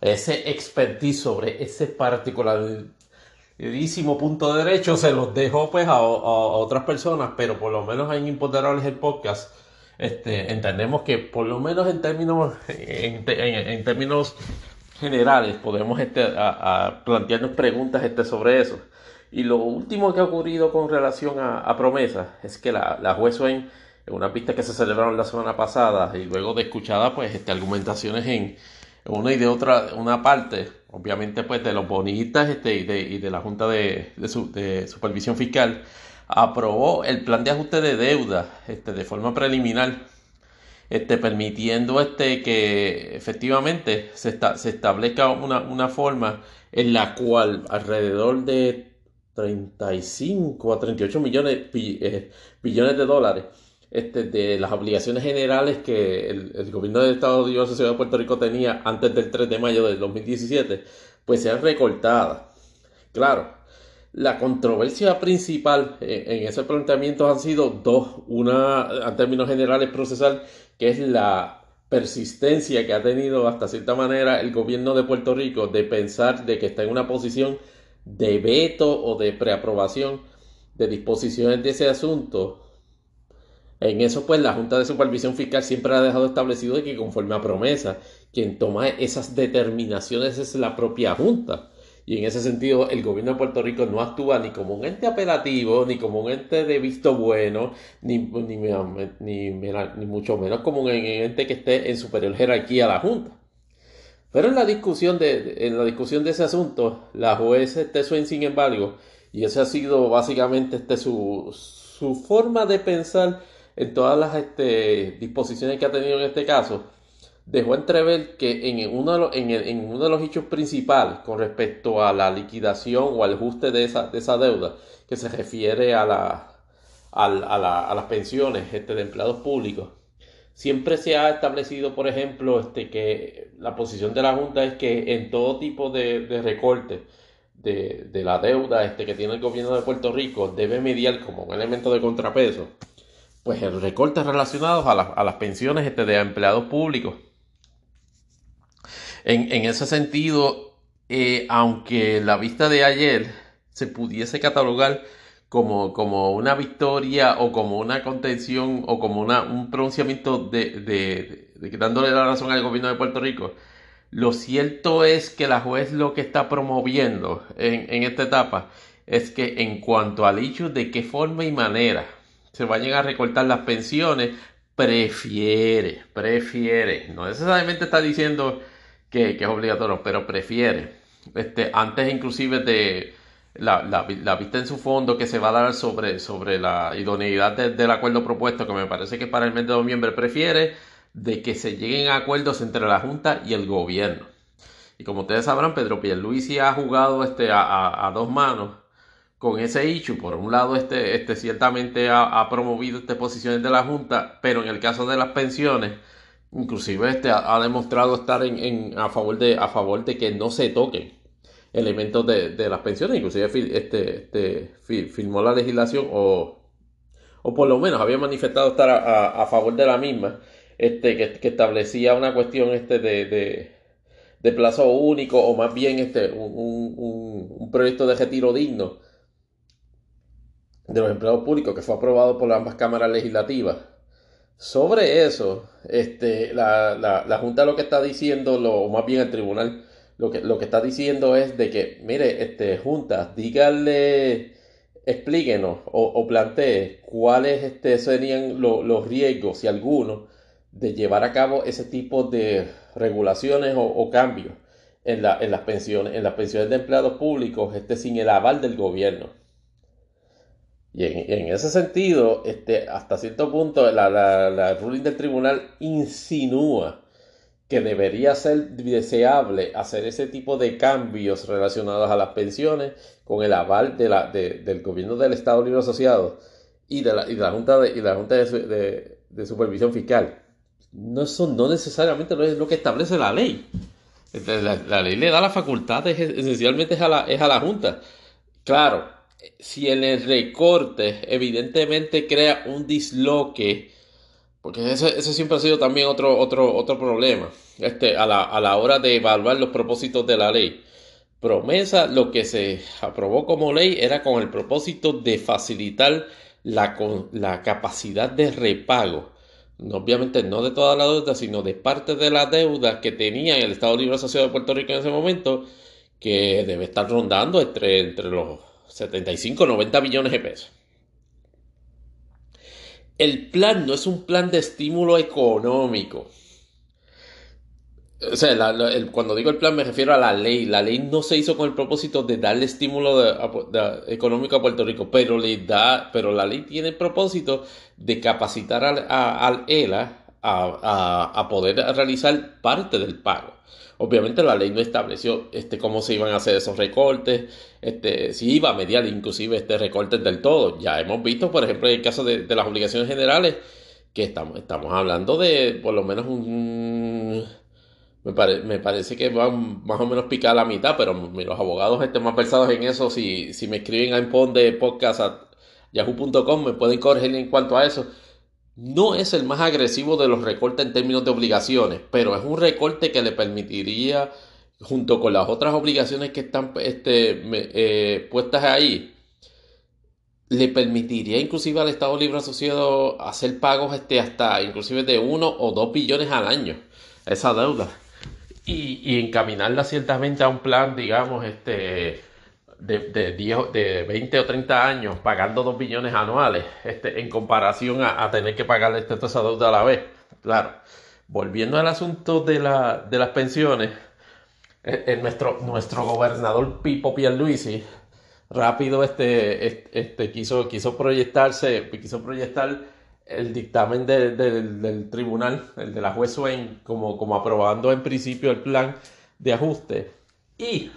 Ese expertise sobre ese particularísimo punto de derecho se los dejo pues a, otras personas, pero por lo menos en Imponderables el podcast este, entendemos que por lo menos en términos, en, en, términos generales podemos este, a, plantearnos preguntas este, sobre eso. Y lo último que ha ocurrido con relación a, a promesa es que la, la juez en una pista que se celebraron la semana pasada y luego de escuchada pues este, argumentaciones en una y de otra una parte obviamente pues de los bonistas este, y, de, y de la Junta de, de, Supervisión Fiscal aprobó el plan de ajuste de deuda este, de forma preliminar este, permitiendo este, que efectivamente se, está, se establezca una, una forma en la cual alrededor de 35 a 38 millones, eh, billones de dólares este, de las obligaciones generales que el, gobierno del Estado de Ciudad de Puerto Rico tenía antes del 3 de mayo del 2017, pues sean recortadas. Claro, la controversia principal en, ese planteamiento han sido dos. Una, en términos generales, procesal, que es la persistencia que ha tenido hasta cierta manera el gobierno de Puerto Rico de pensar de que está en una posición de veto o de preaprobación de disposiciones de ese asunto, en eso pues la Junta de Supervisión Fiscal siempre ha dejado establecido que conforme a promesa, quien toma esas determinaciones es la propia Junta. Y en ese sentido, el gobierno de Puerto Rico no actúa ni como un ente apelativo, ni como un ente de visto bueno, ni, ni, ni, ni mucho menos como un ente que esté en superior jerarquía a la Junta. Pero en la discusión de, en la discusión de ese asunto, la juez este sin embargo, y esa ha sido básicamente este, su, su forma de pensar en todas las este, disposiciones que ha tenido en este caso, dejó entrever que en uno, de los, en, uno de los hechos principales con respecto a la liquidación o al ajuste de esa, de esa deuda, que se refiere a, la, a, la, a las pensiones este, de empleados públicos, siempre se ha establecido, por ejemplo, este, que la posición de la Junta es que en todo tipo de, de recorte de, la deuda este, que tiene el gobierno de Puerto Rico debe mediar como un elemento de contrapeso, pues el recorte relacionados a, a las pensiones este, de empleados públicos. En, ese sentido, eh, aunque la vista de ayer se pudiese catalogar como, como una victoria o como una contención o como una, un pronunciamiento de, de, dándole la razón al gobierno de Puerto Rico, lo cierto es que la juez lo que está promoviendo en, en esta etapa es que en cuanto al hecho de qué forma y manera se vayan a recortar las pensiones, prefiere, prefiere, no necesariamente está diciendo que, es obligatorio, pero prefiere. Este, antes inclusive de la, la, vista en su fondo que se va a dar sobre, sobre la idoneidad del acuerdo propuesto, que me parece que para el mes de noviembre prefiere, de que se lleguen a acuerdos entre la Junta y el gobierno. Y como ustedes sabrán, Pedro Pierluisi ha jugado este, a, dos manos con ese hecho. Por un lado, este, este ciertamente ha, ha promovido estas posiciones de la Junta, pero en el caso de las pensiones, Inclusive este ha, demostrado estar en, a, favor de, a favor de que no se toquen elementos de, las pensiones. Inclusive este, este, firmó la legislación o, o por lo menos había manifestado estar a, favor de la misma, este, que, establecía una cuestión este, de, de, plazo único o más bien este, un, un, proyecto de retiro digno de los empleados públicos que fue aprobado por ambas cámaras legislativas sobre eso, este, la, la, Junta lo que está diciendo, lo, o más bien el tribunal, lo que, lo que está diciendo es de que, mire, este, Junta, dígale, explíquenos o, o plantee cuáles este, serían los riesgos, si alguno, de llevar a cabo ese tipo de regulaciones o, cambios en, la, en, las pensiones, en las pensiones de empleados públicos, este, sin el aval del gobierno. Y en, ese sentido, este, hasta cierto punto, la, la, ruling del tribunal insinúa que debería ser deseable hacer ese tipo de cambios relacionados a las pensiones con el aval del gobierno del Estado Libre Asociado y de la, y la Junta, de, y la junta de, Supervisión Fiscal. No, eso no necesariamente es lo que establece la ley. La, la, ley le da la facultad, esencialmente es a la, es a la Junta. Claro, si en el recorte evidentemente crea un disloque, porque ese, siempre ha sido también otro, otro, otro problema, este, a, la, a la hora de evaluar los propósitos de la ley. Promesa, lo que se aprobó como ley era con el propósito de facilitar la, la capacidad de repago. obviamente no de toda la deuda, sino de parte de la deuda que tenía el Estado Libre Asociado de Puerto Rico en ese momento, que debe estar rondando entre, entre los 75, 90 millones de pesos. El plan no es un plan de estímulo económico. O sea, cuando digo el plan me refiero a la ley. La ley no se hizo con el propósito de darle estímulo económico a Puerto Rico, pero, le da, pero la ley tiene el propósito de capacitar al, ELA a poder realizar parte del pago. Obviamente la ley no estableció este, cómo se iban a hacer esos recortes, este, si iba a mediar inclusive este recortes del todo. Ya hemos visto, por ejemplo, en el caso de, las obligaciones generales, que estamos, estamos hablando de por lo menos un... Me, me parece que van más o menos picar la mitad, pero los abogados estén más versados en eso, si, si me escriben a impon podcast a yahoo.com, me pueden corregir en cuanto a eso no es el más agresivo de los recortes en términos de obligaciones, pero es un recorte que le permitiría, junto con las otras obligaciones que están este, eh, puestas ahí, le permitiría inclusive al Estado Libre Asociado hacer pagos este, hasta inclusive de uno o dos billones al año, esa deuda, y, y encaminarla ciertamente a un plan, digamos, este de, de, de 20 o 30 años pagando 2 billones anuales este, en comparación a, tener que pagar esta esa deuda a la vez. Claro, volviendo al asunto de, la, de las pensiones, en nuestro, nuestro gobernador Pipo Pierluisi rápido este, este, quiso, quiso proyectarse, quiso proyectar el dictamen del tribunal, el de la juez Swain, como, como aprobando en principio el plan de ajuste y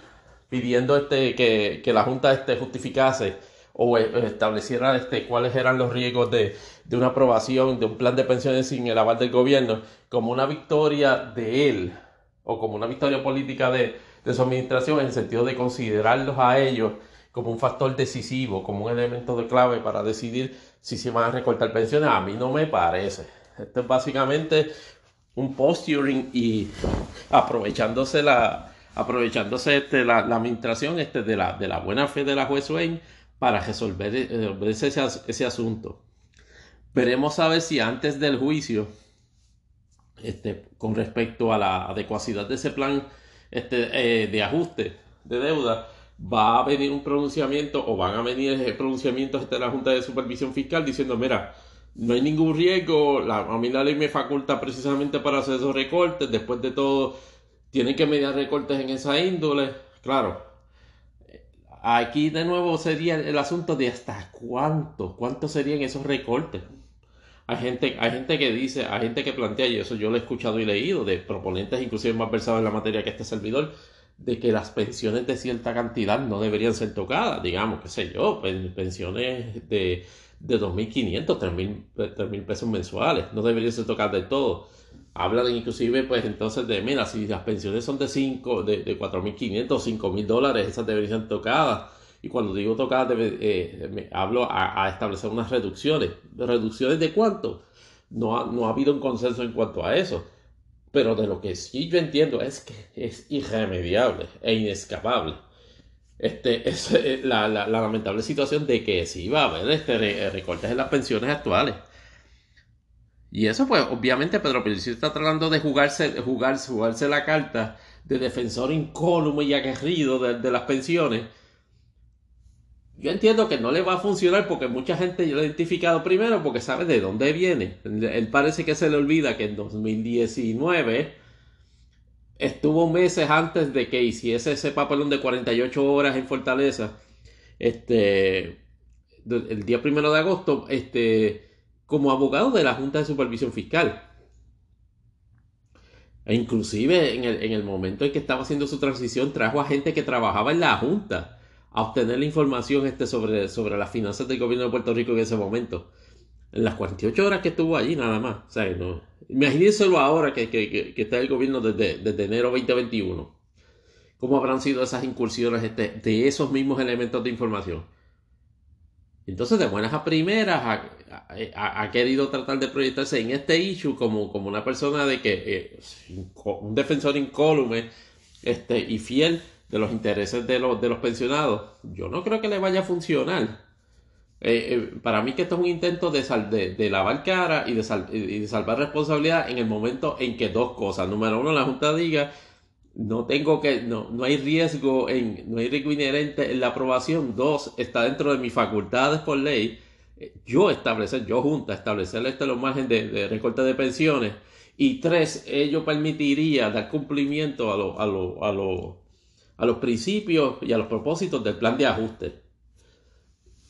pidiendo este, que, que la Junta este, justificase o estableciera este, cuáles eran los riesgos de, de, una aprobación de un plan de pensiones sin el aval del gobierno como una victoria de él o como una victoria política de, de su administración en el sentido de considerarlos a ellos como un factor decisivo, como un elemento de clave para decidir si se van a recortar pensiones, a mí no me parece. Esto es básicamente un posturing y aprovechándose la aprovechándose este, la, administración este, de, la, de la buena fe de la juez Wayne para resolver, eh, ese, ese, asunto. Veremos a ver si antes del juicio, este, con respecto a la adecuacidad de ese plan este, eh, de ajuste de deuda, va a venir un pronunciamiento o van a venir pronunciamientos de la Junta de Supervisión Fiscal diciendo, mira, no hay ningún riesgo, la, a mí la ley me faculta precisamente para hacer esos recortes, después de todo, tienen que mediar recortes en esa índole, claro. Aquí de nuevo sería el asunto de hasta cuánto, cuánto serían esos recortes. Hay gente, hay gente que dice, hay gente que plantea, y eso yo lo he escuchado y leído, de proponentes inclusive más versados en la materia que este servidor, de que las pensiones de cierta cantidad no deberían ser tocadas, digamos, qué sé yo, pensiones de, de 2.500, 3.000 pesos mensuales, no deberían ser tocadas del todo. Hablan inclusive, pues entonces, de, mira, si las pensiones son de 5, de, de 4.500, 5.000 dólares, esas deberían ser tocadas. Y cuando digo tocadas, eh, me, hablo a, establecer unas reducciones. ¿Reducciones de cuánto? No no ha habido un consenso en cuanto a eso. Pero de lo que sí yo entiendo es que es irremediable e inescapable. Este, es eh, la, lamentable situación de que sí va a haber este, recortes en las pensiones actuales. Y eso, pues, obviamente Pedro Pérez está tratando de jugarse, jugarse, jugarse la carta de defensor incólume y aguerrido de las pensiones yo entiendo que no le va a funcionar porque mucha gente lo ha identificado primero porque sabe de dónde viene. Él parece que se le olvida que en 2019 estuvo meses antes de que hiciese ese papelón de 48 horas en Fortaleza. Este, el día primero de agosto, este, como abogado de la Junta de Supervisión Fiscal. E inclusive en el, en el momento en que estaba haciendo su transición, trajo a gente que trabajaba en la Junta a obtener la información este sobre, sobre las finanzas del gobierno de Puerto Rico en ese momento. En las 48 horas que estuvo allí, nada más. O sea, imagínenselo ahora que, que, que, está el gobierno desde, desde, enero 2021. ¿Cómo habrán sido esas incursiones este, de esos mismos elementos de información? Entonces, de buenas a primeras, ha, ha, querido tratar de proyectarse en este issue como, como una persona de que, eh, un defensor incólume este, y fiel de los intereses de los, de los pensionados, yo no creo que le vaya a funcionar. Eh, eh, para mí que esto es un intento de, de, lavar cara y de, y de salvar responsabilidad en el momento en que dos cosas. Número uno, la Junta diga, no tengo que, no, no hay riesgo en, no hay riesgo inherente en la aprobación. Dos, está dentro de mis facultades por ley. Yo establecer, yo junta, establecer este los márgenes de, recorte de pensiones. Y tres, ello permitiría dar cumplimiento a a a a los principios y a los propósitos del plan de ajuste.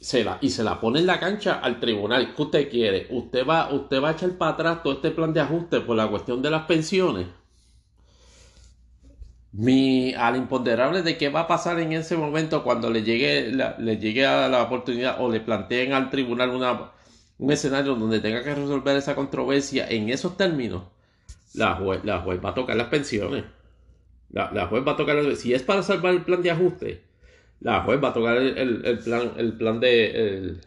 Se la, y se la pone en la cancha al tribunal. ¿Qué usted quiere? ¿Usted va, ¿Usted va a echar para atrás todo este plan de ajuste por la cuestión de las pensiones? Mi, al imponderable de qué va a pasar en ese momento cuando le llegue, le llegue a la oportunidad o le planteen al tribunal una, un escenario donde tenga que resolver esa controversia en esos términos, la la juez va a tocar las pensiones. La, juez va a tocar, si es para salvar el plan de ajuste, la juez va a tocar el, plan, el plan de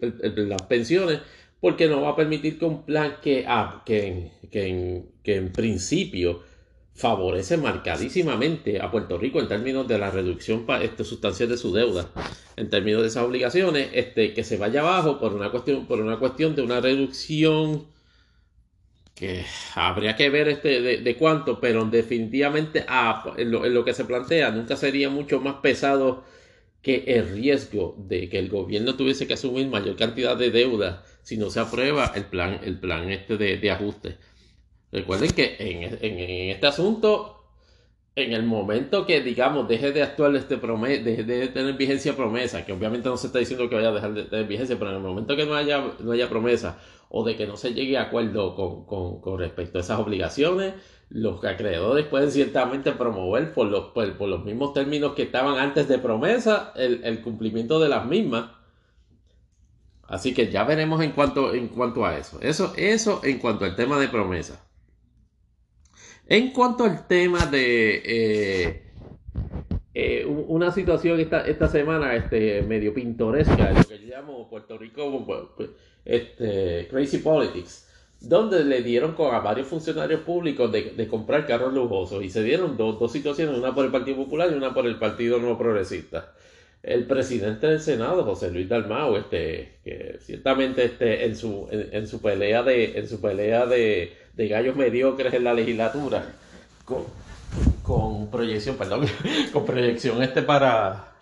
las pensiones, porque no va a permitir que un plan que, ah, que, que, en, principio favorece marcadísimamente a Puerto Rico en términos de la reducción este, sustancial de su deuda, en términos de esas obligaciones, este, que se vaya abajo por una cuestión, por una cuestión de una reducción que habría que ver este de, cuánto, pero definitivamente ah, en, lo, que se plantea nunca sería mucho más pesado que el riesgo de que el gobierno tuviese que asumir mayor cantidad de deuda si no se aprueba el plan, el plan este de, ajuste. Recuerden que en, este asunto en el momento que, digamos, deje de actuar este promesa, deje de tener vigencia promesa, que obviamente no se está diciendo que vaya a dejar de tener vigencia, pero en el momento que no haya, no haya promesa o de que no se llegue a acuerdo con, con, respecto a esas obligaciones, los acreedores pueden ciertamente promover por los, por, los mismos términos que estaban antes de promesa el, el, cumplimiento de las mismas. Así que ya veremos en cuanto, en cuanto a eso. Eso, eso en cuanto al tema de promesa. En cuanto al tema de eh, eh, una situación esta, esta semana este, medio pintoresca, lo que yo llamo Puerto Rico pues, este, Crazy Politics, donde le dieron a varios funcionarios públicos de, comprar carros lujosos y se dieron dos, dos situaciones, una por el Partido Popular y una por el Partido Nuevo Progresista. El presidente del Senado, José Luis Dalmau, este, que ciertamente este, en, su, en, su pelea de, en su pelea de, de gallos mediocres en la legislatura, con, con proyección, perdón, con proyección este para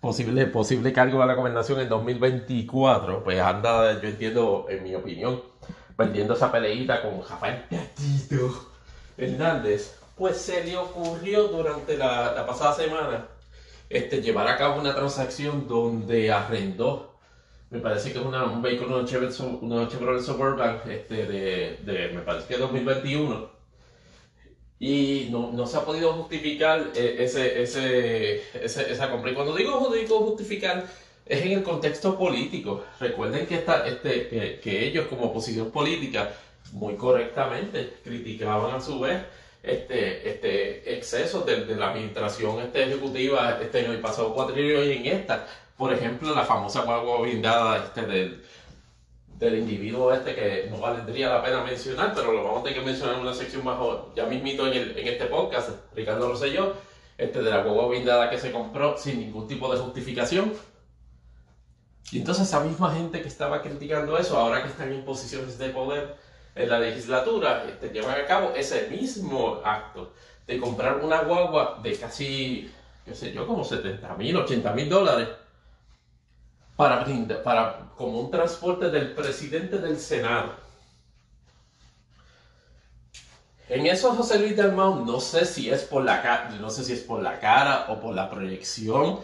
posible, posible cargo de la gobernación en 2024, pues anda, yo entiendo, en mi opinión, vendiendo esa peleita con Rafael Tatito Hernández, pues se le ocurrió durante la, la pasada semana este, llevar a cabo una transacción donde arrendó, me parece que es una, un vehículo, una Chevrolet, Suburban este, de, me parece que 2021, y no, no se ha podido justificar eh, ese, ese, ese, esa compra. Y cuando digo, digo justificar, es en el contexto político. Recuerden que, esta, este, que, ellos como oposición política muy correctamente criticaban a su vez este, este excesos de, la administración ejecutiva este, en el pasado cuatrillo y en esta. Por ejemplo, la famosa guagua blindada este, del, del individuo este que no valdría la pena mencionar, pero lo vamos a tener que mencionar en una sección más ya mismito en, el, en este podcast, Ricardo Rosselló, este de la guagua blindada que se compró sin ningún tipo de justificación. Y entonces esa misma gente que estaba criticando eso, ahora que están en posiciones de poder, en la legislatura este, llevan a cabo ese mismo acto de comprar una guagua de casi, qué sé yo, como 70 mil, 80 mil dólares para, para, como un transporte del presidente del Senado. En eso José Luis Dalmau no sé si es por la no sé si es por la cara o por la proyección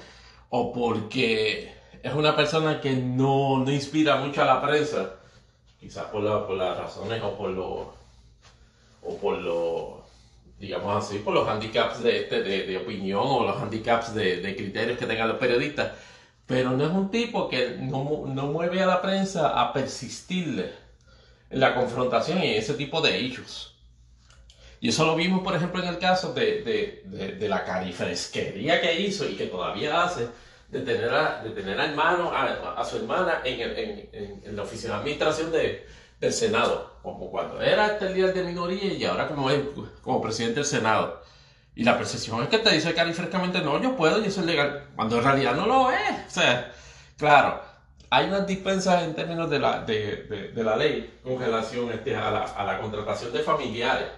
o porque es una persona que no, no inspira mucho a la prensa quizás por, por las razones o por los, o por los, digamos así, por los handicaps de, de, de opinión o los handicaps de, de, criterios que tengan los periodistas. Pero no es un tipo que no, no mueve a la prensa a persistirle en la confrontación y ese tipo de hechos. Y eso lo vimos, por ejemplo, en el caso de, de, de, la carifresquería que hizo y que todavía hace de tener a, de tener a hermano, a, su hermana en, en, en, la oficina de administración de, del Senado, como cuando era este líder de minoría y ahora como como presidente del Senado. Y la percepción es que te dice cari frescamente, no, yo puedo y eso es legal, cuando en realidad no lo es. O sea, claro, hay unas dispensas en términos de la, de, de, de la ley con relación este, a, la, a la contratación de familiares.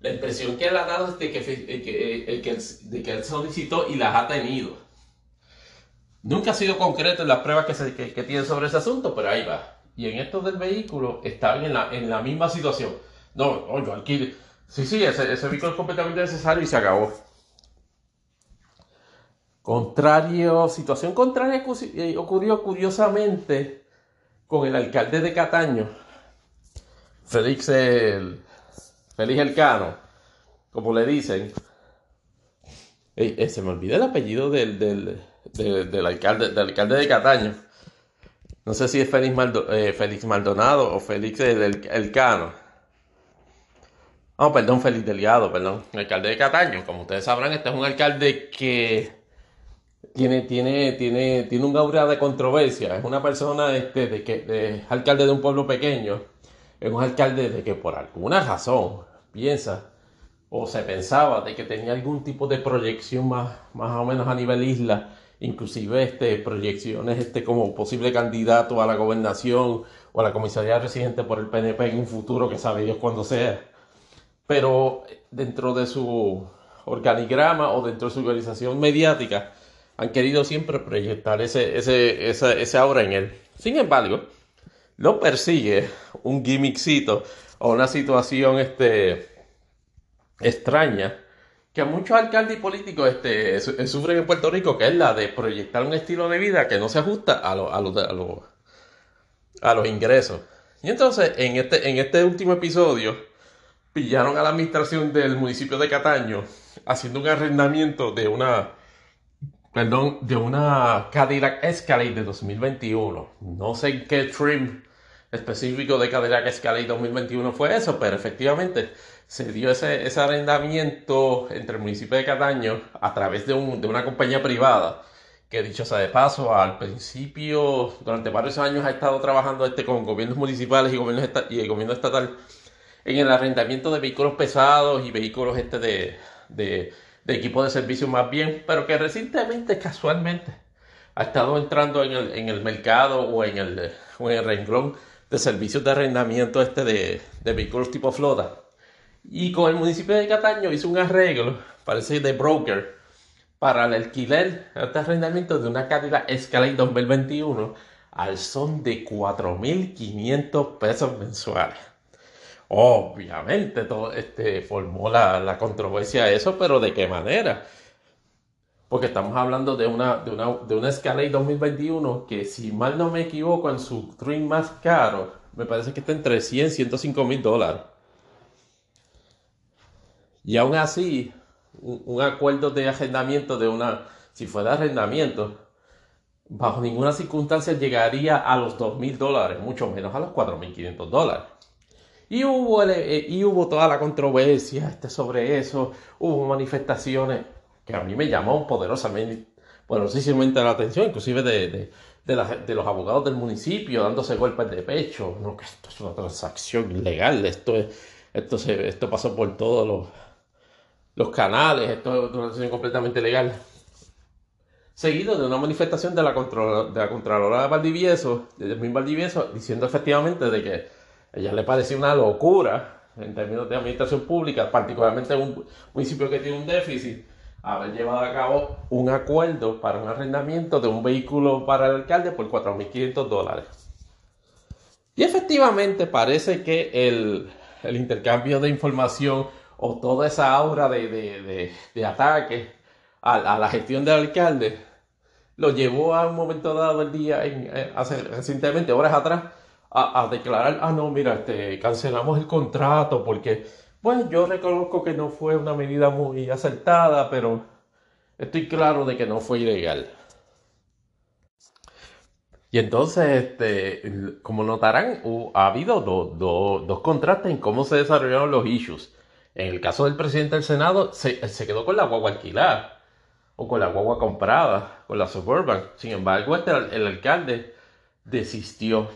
La impresión que él ha dado es de que, que, que, de que él solicitó y las ha tenido. Nunca ha sido concreto en las pruebas que, se, que, tiene sobre ese asunto, pero ahí va. Y en esto del vehículo están en la, en la misma situación. No, no, yo alquile. Sí, sí, ese, ese es completamente necesario y se acabó. Contrario, situación contraria eh, ocurrió curiosamente con el alcalde de Cataño, Félix el, Félix Elcano, como le dicen. Eh, se me olvida el apellido del, del del, alcalde, del alcalde de Cataño. No sé si es Félix, eh, Félix Maldonado o Félix el, Elcano. Oh, perdón, Félix Delgado, perdón. Alcalde de Cataño. Como ustedes sabrán, este es un alcalde que tiene, tiene, tiene, tiene un aura de controversia. Es una persona este, de que es alcalde de un pueblo pequeño. Es un alcalde de que por alguna razón piensa o se pensaba de que tenía algún tipo de proyección más, más o menos a nivel isla inclusive este, proyecciones este, como posible candidato a la gobernación o a la comisaría residente por el PNP en un futuro que sabe Dios cuándo sea. Pero dentro de su organigrama o dentro de su organización mediática han querido siempre proyectar ese, ese, esa, esa aura en él. Sin embargo, lo persigue un gimmickcito o una situación este, extraña que muchos alcaldes y políticos este, sufren en Puerto Rico, que es la de proyectar un estilo de vida que no se ajusta a, a, a, a los ingresos. Y entonces, en este, en este último episodio, pillaron a la administración del municipio de Cataño haciendo un arrendamiento de una, perdón, de una Cadillac Escalade de 2021. No sé qué trim específico de Cadillac Escalade 2021 fue eso, pero efectivamente se dio ese, ese arrendamiento entre el municipio de Cataño a través de, un, de una compañía privada que dicho sea de paso, al principio, durante varios años ha estado trabajando este con gobiernos municipales y, gobiernos y el gobierno estatal en el arrendamiento de vehículos pesados y vehículos este de, de, equipos de servicio más bien, pero que recientemente, casualmente, ha estado entrando en el, en el mercado o en el, en el renglón de servicios de arrendamiento este de, de vehículos tipo flota. Y con el municipio de Cataño hizo un arreglo, parece de broker, para el alquiler, este arrendamiento de una Cadillac Escalade 2021 al son de 4.500 pesos mensuales. Obviamente, todo este, formó la, la controversia eso, pero ¿de qué manera? Porque estamos hablando de una, de una, de una Escalade 2021 que, si mal no me equivoco, en su trim más caro, me parece que está entre 100 y 105 mil dólares. Y aún así, un, acuerdo de arrendamiento de una, si fuera arrendamiento, bajo ninguna circunstancia llegaría a los 2 mil dólares, mucho menos a los 4.500 dólares. Y hubo, eh, y hubo toda la controversia este, sobre eso, hubo manifestaciones que a mí me llamó poderosamente, poderosísimamente la atención, inclusive de, de, los abogados del municipio dándose golpes de pecho, no, que esto es una transacción ilegal, esto, es, esto, se, esto pasó por todos los los canales, esto es una situación completamente legal. Seguido de una manifestación de la, de la Contralora de Valdivieso, de Valdivieso, diciendo efectivamente de que ella le parecía una locura en términos de administración pública, particularmente en un municipio que tiene un déficit, haber llevado a cabo un acuerdo para un arrendamiento de un vehículo para el alcalde por 4.500 dólares. Y efectivamente parece que el, intercambio de información o toda esa aura de, ataque a, la gestión del alcalde lo llevó a un momento dado del día, eh, hace, recientemente, horas atrás, a, declarar, ah, no, mira, este, cancelamos el contrato porque, bueno, yo reconozco que no fue una medida muy acertada, pero estoy claro de que no fue ilegal. Y entonces, este, como notarán, ha habido dos contrastes en cómo se desarrollaron los issues. En el caso del presidente del Senado, se, quedó con la guagua alquilada o con la guagua comprada, con la suburban. Sin embargo, este, el alcalde desistió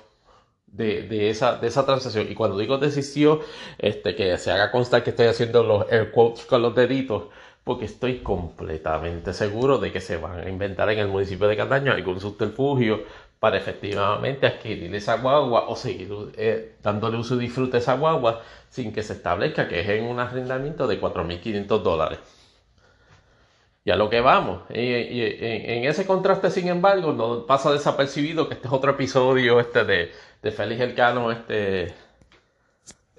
de, esa, de esa transacción. Y cuando digo desistió, este, que se haga constar que estoy haciendo los air quotes con los deditos, porque estoy completamente seguro de que se van a inventar en el municipio de Cataño algún subterfugio para efectivamente adquirir esa guagua o seguir eh, dándole uso y disfrute a esa guagua sin que se establezca que es en un arrendamiento de 4.500 dólares. Y a lo que vamos. Y, en ese contraste, sin embargo, no pasa desapercibido que este es otro episodio este de, de Félix Elcano, este,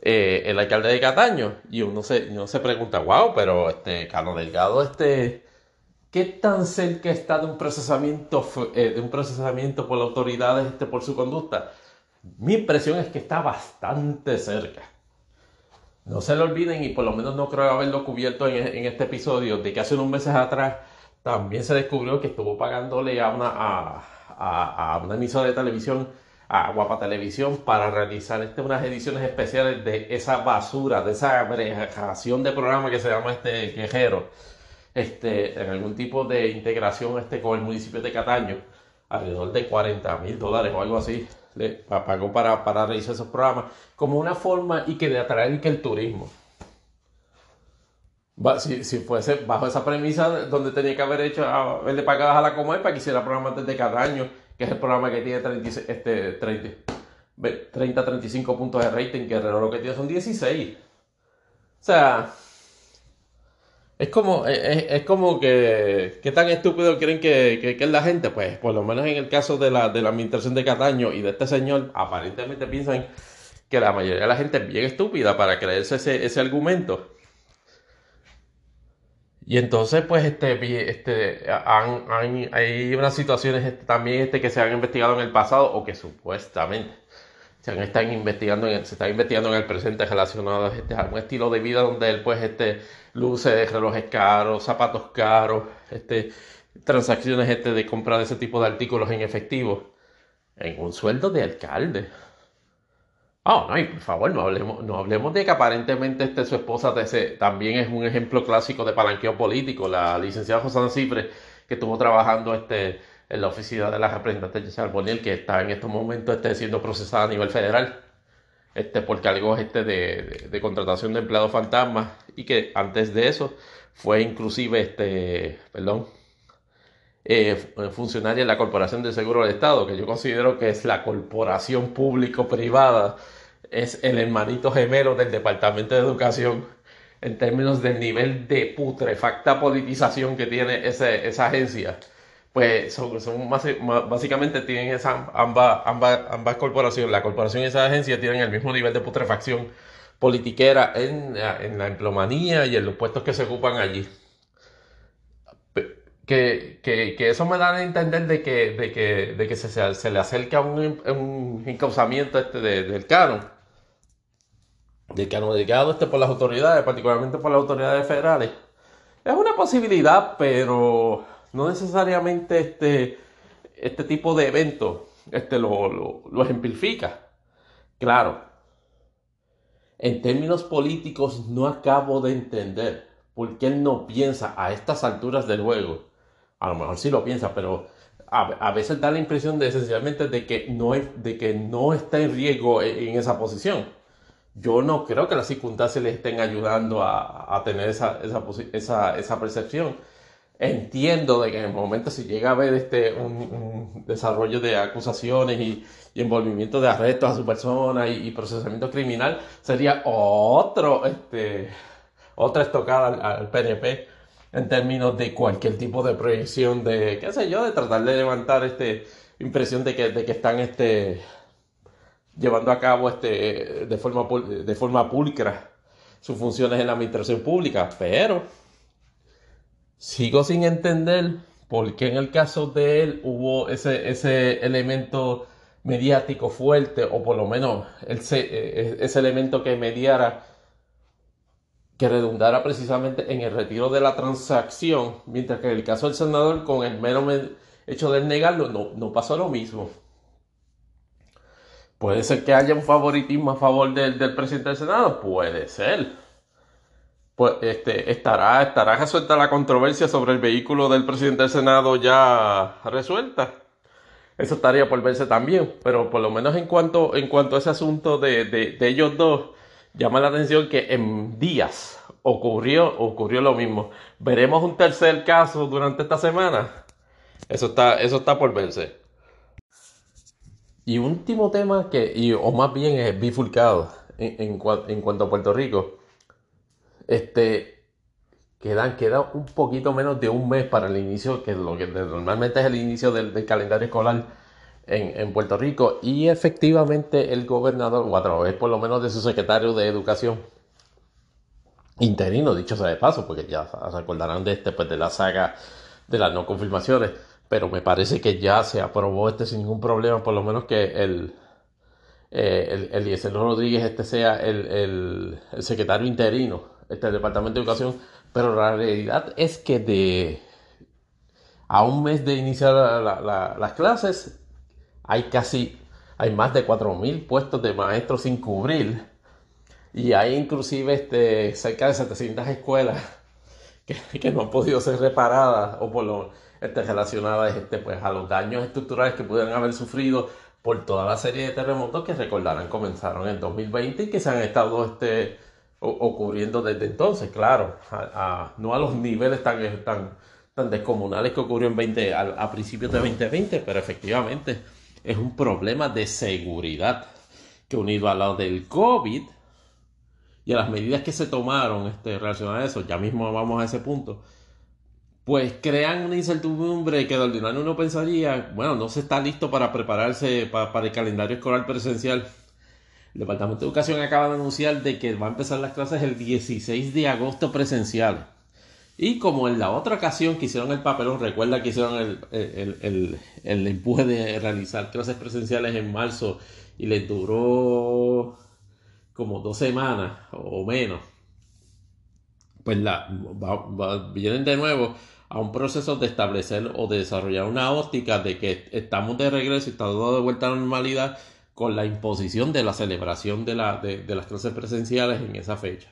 eh, el alcalde de Cataño. Y uno se, uno se pregunta, wow, pero este Cano Delgado, este ¿Qué tan cerca está de un procesamiento, eh, de un procesamiento por las autoridades este, por su conducta? Mi impresión es que está bastante cerca. No se lo olviden, y por lo menos no creo haberlo cubierto en, este episodio, de que hace unos meses atrás también se descubrió que estuvo pagándole a una, a, a, una emisora de televisión, a Guapa Televisión, para realizar este, unas ediciones especiales de esa basura, de esa abrejación de programa que se llama este quejero este, en algún tipo de integración este, con el municipio de Cataño, alrededor de 40 mil dólares o algo así, le pagó para, para realizar esos programas, como una forma y que de atraer que el turismo. Si, si, fuese bajo esa premisa donde tenía que haber hecho, haberle pagado a la Comer para que hiciera programas desde Cataño, que es el programa que tiene 30, este, 30, 35 puntos de rating, que lo que tiene son 16. O sea, es como, es, como que, ¿qué tan estúpido creen que, es la gente? Pues por lo menos en el caso de la, de la administración de Cataño y de este señor, aparentemente piensan que la mayoría de la gente es bien estúpida para creerse ese, ese argumento. Y entonces, pues, este, este, hay unas situaciones este, también este, que se han investigado en el pasado o que supuestamente se están investigando, en, se está investigando en el presente relacionado este, a un estilo de vida donde él, pues, este, luce relojes caros, zapatos caros, este, transacciones este, de compra de ese tipo de artículos en efectivo, en un sueldo de alcalde. Oh, no, y por favor, no hablemos, no hablemos de que aparentemente este, su esposa también es un ejemplo clásico de palanqueo político. La licenciada Josana Cipre, que estuvo trabajando este, en la oficina de la representante de Charboniel, que está en estos momentos este, siendo procesada a nivel federal este, por cargos este, de, de, contratación de empleados fantasmas y que antes de eso fue inclusive, este, perdón, eh, funcionaria en la Corporación de Seguro del Estado, que yo considero que es la corporación público-privada, es el hermanito gemelo del Departamento de Educación en términos del nivel de putrefacta politización que tiene esa agencia. Pues son, son básicamente tienen esa, ambas, ambas, corporaciones, la corporación y esa agencia tienen el mismo nivel de putrefacción politiquera en, en la empleomanía y en los puestos que se ocupan allí que, que, que, eso me da a entender de que, de que, de que se, se, le acerca un, un encauzamiento este del canon, del canon dedicado este por las autoridades, particularmente por las autoridades federales. Es una posibilidad, pero no necesariamente este, este tipo de evento este, lo, lo, lo ejemplifica. Claro, en términos políticos no acabo de entender por qué él no piensa a estas alturas del juego a lo mejor sí lo piensa, pero a, veces da la impresión de esencialmente de que no, de que no está en riesgo e, en, esa posición. Yo no creo que las circunstancias le estén ayudando a, tener esa, esa, esa, percepción. Entiendo de que en el momento si llega a haber este, un, desarrollo de acusaciones y, envolvimiento de arrestos a su persona y, procesamiento criminal, sería otro, este, otra estocada al, al PNP en términos de cualquier tipo de proyección de, qué sé yo, de tratar de levantar este impresión de que, de que están este, llevando a cabo este, de, forma, de forma pulcra sus funciones en la administración pública, pero sigo sin entender por qué en el caso de él hubo ese, ese elemento mediático fuerte, o por lo menos ese, e, ese elemento que mediara que redundara precisamente en el retiro de la transacción, mientras que en el caso del senador, con el mero hecho de negarlo, no, pasó lo mismo. Puede ser que haya un favoritismo a favor del, presidente del Senado, puede ser. Pues este, estará, estará resuelta la controversia sobre el vehículo del presidente del Senado ya resuelta. Eso estaría por verse también, pero por lo menos en cuanto, en cuanto a ese asunto de, de ellos dos, llama la atención que en días ocurrió, ocurrió lo mismo. ¿Veremos un tercer caso durante esta semana? Eso está, eso está por verse. Y último tema que, o más bien es bifurcado en, en, cuanto a Puerto Rico. Este, quedan, queda un poquito menos de un mes para el inicio, que lo que normalmente es el inicio del calendario escolar en, Puerto Rico. Y efectivamente el gobernador, o a través por lo menos de su secretario de Educación, interino, dicho sea de paso, porque ya se acordarán de este, pues, de la saga de las no confirmaciones, pero me parece que ya se aprobó este sin ningún problema, por lo menos que el, eh, el, el Rodríguez este sea el, el, secretario interino este del Departamento de Educación, pero la realidad es que de a un mes de iniciar las clases hay casi, hay más de 4.000 puestos de maestros sin cubrir. Y hay inclusive este, cerca de 700 escuelas que, que no han podido ser reparadas o por lo este, relacionadas este, pues, a los daños estructurales que pudieran haber sufrido por toda la serie de terremotos que recordarán comenzaron en 2020 y que se han estado este, ocurriendo desde entonces, claro, no a los niveles tan, tan, tan descomunales que ocurrió en 20, a, a principios de 2020, pero efectivamente es un problema de seguridad que unido a lo del COVID y a las medidas que se tomaron este, relacionadas a eso, ya mismo vamos a ese punto, pues crean una incertidumbre que de ordinario uno pensaría, bueno, no se está listo para prepararse para, el calendario escolar presencial. El Departamento de Educación acaba de anunciar de que va a empezar las clases el 16 de agosto presencial. Y como en la otra ocasión que hicieron el papelón, recuerda que hicieron el, el, empuje de realizar clases presenciales en marzo y les duró como dos semanas o menos. Pues la, vienen de nuevo a un proceso de establecer o de desarrollar una óptica de que estamos de regreso y estamos de vuelta a la normalidad con la imposición de la celebración de, la, de, las clases presenciales en esa fecha.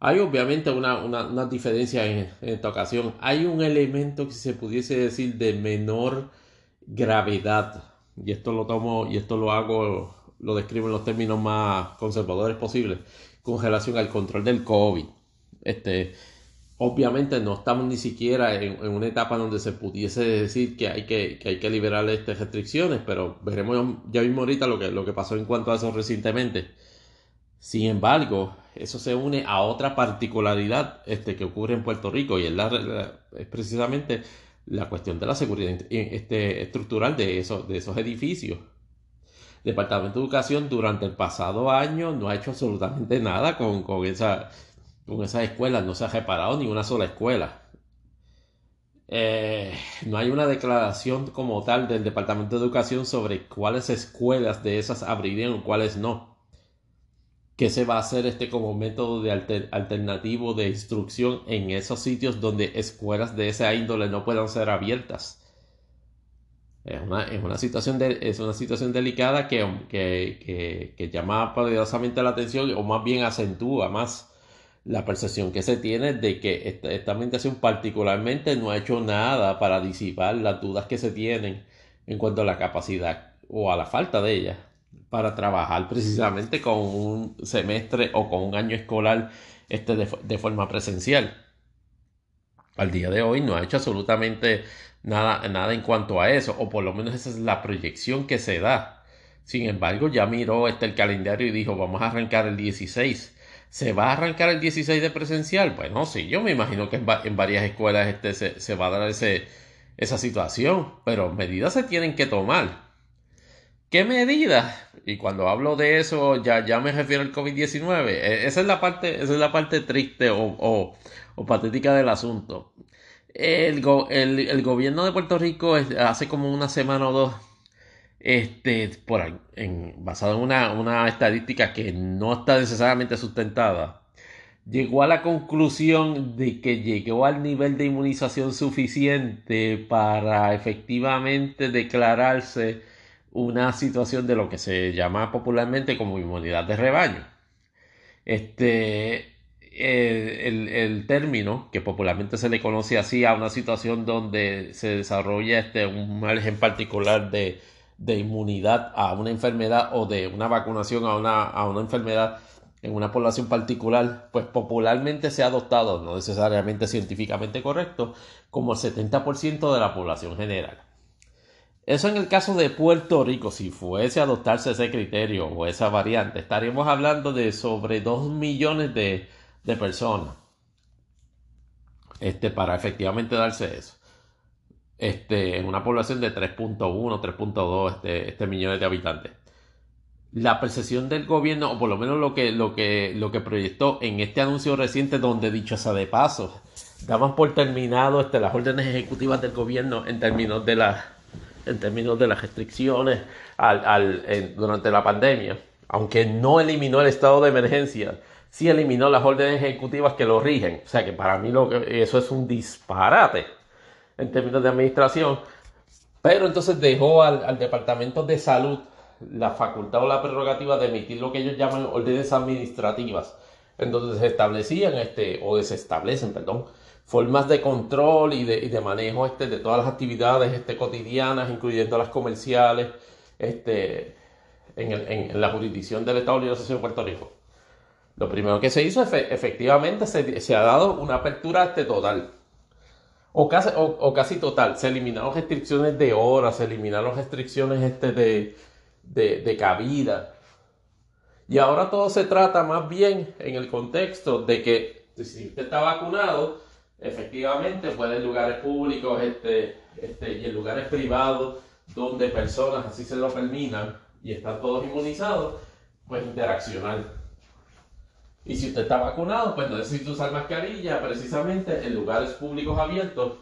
Hay obviamente una, una, diferencia en, esta ocasión. Hay un elemento que se pudiese decir de menor gravedad. Y esto lo tomo y esto lo hago, lo describo en los términos más conservadores posibles, con relación al control del COVID. Este, obviamente no estamos ni siquiera en, una etapa donde se pudiese decir que hay que, que hay que liberar estas restricciones, pero veremos ya mismo ahorita lo que, lo que pasó en cuanto a eso recientemente. Sin embargo, eso se une a otra particularidad este, que ocurre en Puerto Rico y es, la, es precisamente la cuestión de la seguridad este, estructural de, eso, de esos edificios. El Departamento de Educación durante el pasado año no ha hecho absolutamente nada con, con, esa, con esas escuelas, no se ha reparado ni una sola escuela. Eh, no hay una declaración como tal del Departamento de Educación sobre cuáles escuelas de esas abrirían o cuáles no que se va a hacer este como método de alternativo de instrucción en esos sitios donde escuelas de esa índole no puedan ser abiertas. Es una, situación, de, es una situación delicada que, que, que, llama poderosamente la atención o más bien acentúa más la percepción que se tiene de que esta, esta administración particularmente no ha hecho nada para disipar las dudas que se tienen en cuanto a la capacidad o a la falta de ella para trabajar precisamente con un semestre o con un año escolar este de, forma presencial. Al día de hoy no ha hecho absolutamente nada, nada en cuanto a eso, o por lo menos esa es la proyección que se da. Sin embargo, ya miró este el calendario y dijo, vamos a arrancar el 16. ¿Se va a arrancar el 16 de presencial? Bueno, sí, yo me imagino que en, varias escuelas este se, se, va a dar ese, esa situación, pero medidas se tienen que tomar. ¿Qué medidas? Y cuando hablo de eso, ya, ya me refiero al COVID-19. E, esa es la parte, esa es la parte triste o, patética del asunto. El, el, gobierno de Puerto Rico hace como una semana o dos, este, por en, basado en una, una estadística que no está necesariamente sustentada, llegó a la conclusión de que llegó al nivel de inmunización suficiente para efectivamente declararse una situación de lo que se llama popularmente como inmunidad de rebaño. Este, el, término, que popularmente se le conoce así a una situación donde se desarrolla este, un margen particular de, inmunidad a una enfermedad o de una vacunación a una, a una enfermedad en una población particular, pues popularmente se ha adoptado, no necesariamente científicamente correcto, como el 70% de la población general. Eso en el caso de Puerto Rico, si fuese a adoptarse ese criterio o esa variante, estaríamos hablando de sobre 2 millones de, personas. Este, para efectivamente darse eso. Este, en una población de 3.1, 3.2 este, este, millones de habitantes. La percepción del gobierno, o por lo menos lo que, lo que, lo que proyectó en este anuncio reciente, donde dicho sea de paso, daban por terminado este, las órdenes ejecutivas del gobierno en términos de la en términos de las restricciones al, durante la pandemia, aunque no eliminó el estado de emergencia, sí eliminó las órdenes ejecutivas que lo rigen. O sea que para mí lo que, eso es un disparate en términos de administración. Pero entonces dejó al, al Departamento de Salud la facultad o la prerrogativa de emitir lo que ellos llaman órdenes administrativas, en donde se establecían este, o se establecen, perdón, formas de control y de, y de manejo este, de todas las actividades este, cotidianas, incluyendo las comerciales, este, en, el, en, la jurisdicción del Estado Libre Asociación de Puerto Rico. Lo primero que se hizo, efectivamente, se, se, ha dado una apertura este, total. O casi, o, casi total. Se eliminaron restricciones de horas, se eliminaron restricciones este, de, de, de cabida. Y ahora todo se trata más bien en el contexto de que si usted está vacunado, efectivamente puede en lugares públicos este, este, y en lugares privados donde personas así se lo permitan y están todos inmunizados, pues interaccionar. Y si usted está vacunado, pues no necesita usar mascarilla precisamente en lugares públicos abiertos,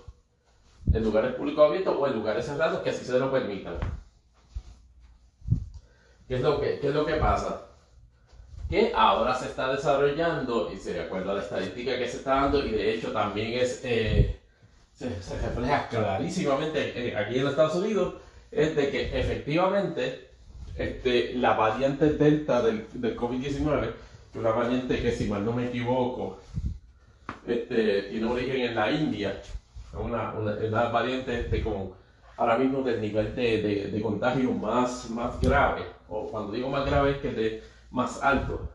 en lugares públicos abiertos o en lugares cerrados que así se lo permitan. ¿Qué es lo que, qué es lo que pasa? Que ahora se está desarrollando, y se acuerda la estadística que se está dando, y de hecho también es, eh, se, refleja clarísimamente aquí en Estados Unidos, es de que efectivamente este, la variante Delta del, del COVID-19 una variante que, si mal no me equivoco, este, tiene origen en la India, una, una, variante este, con ahora mismo del nivel de, de, contagio más, más grave, o cuando digo más grave es que de más alto,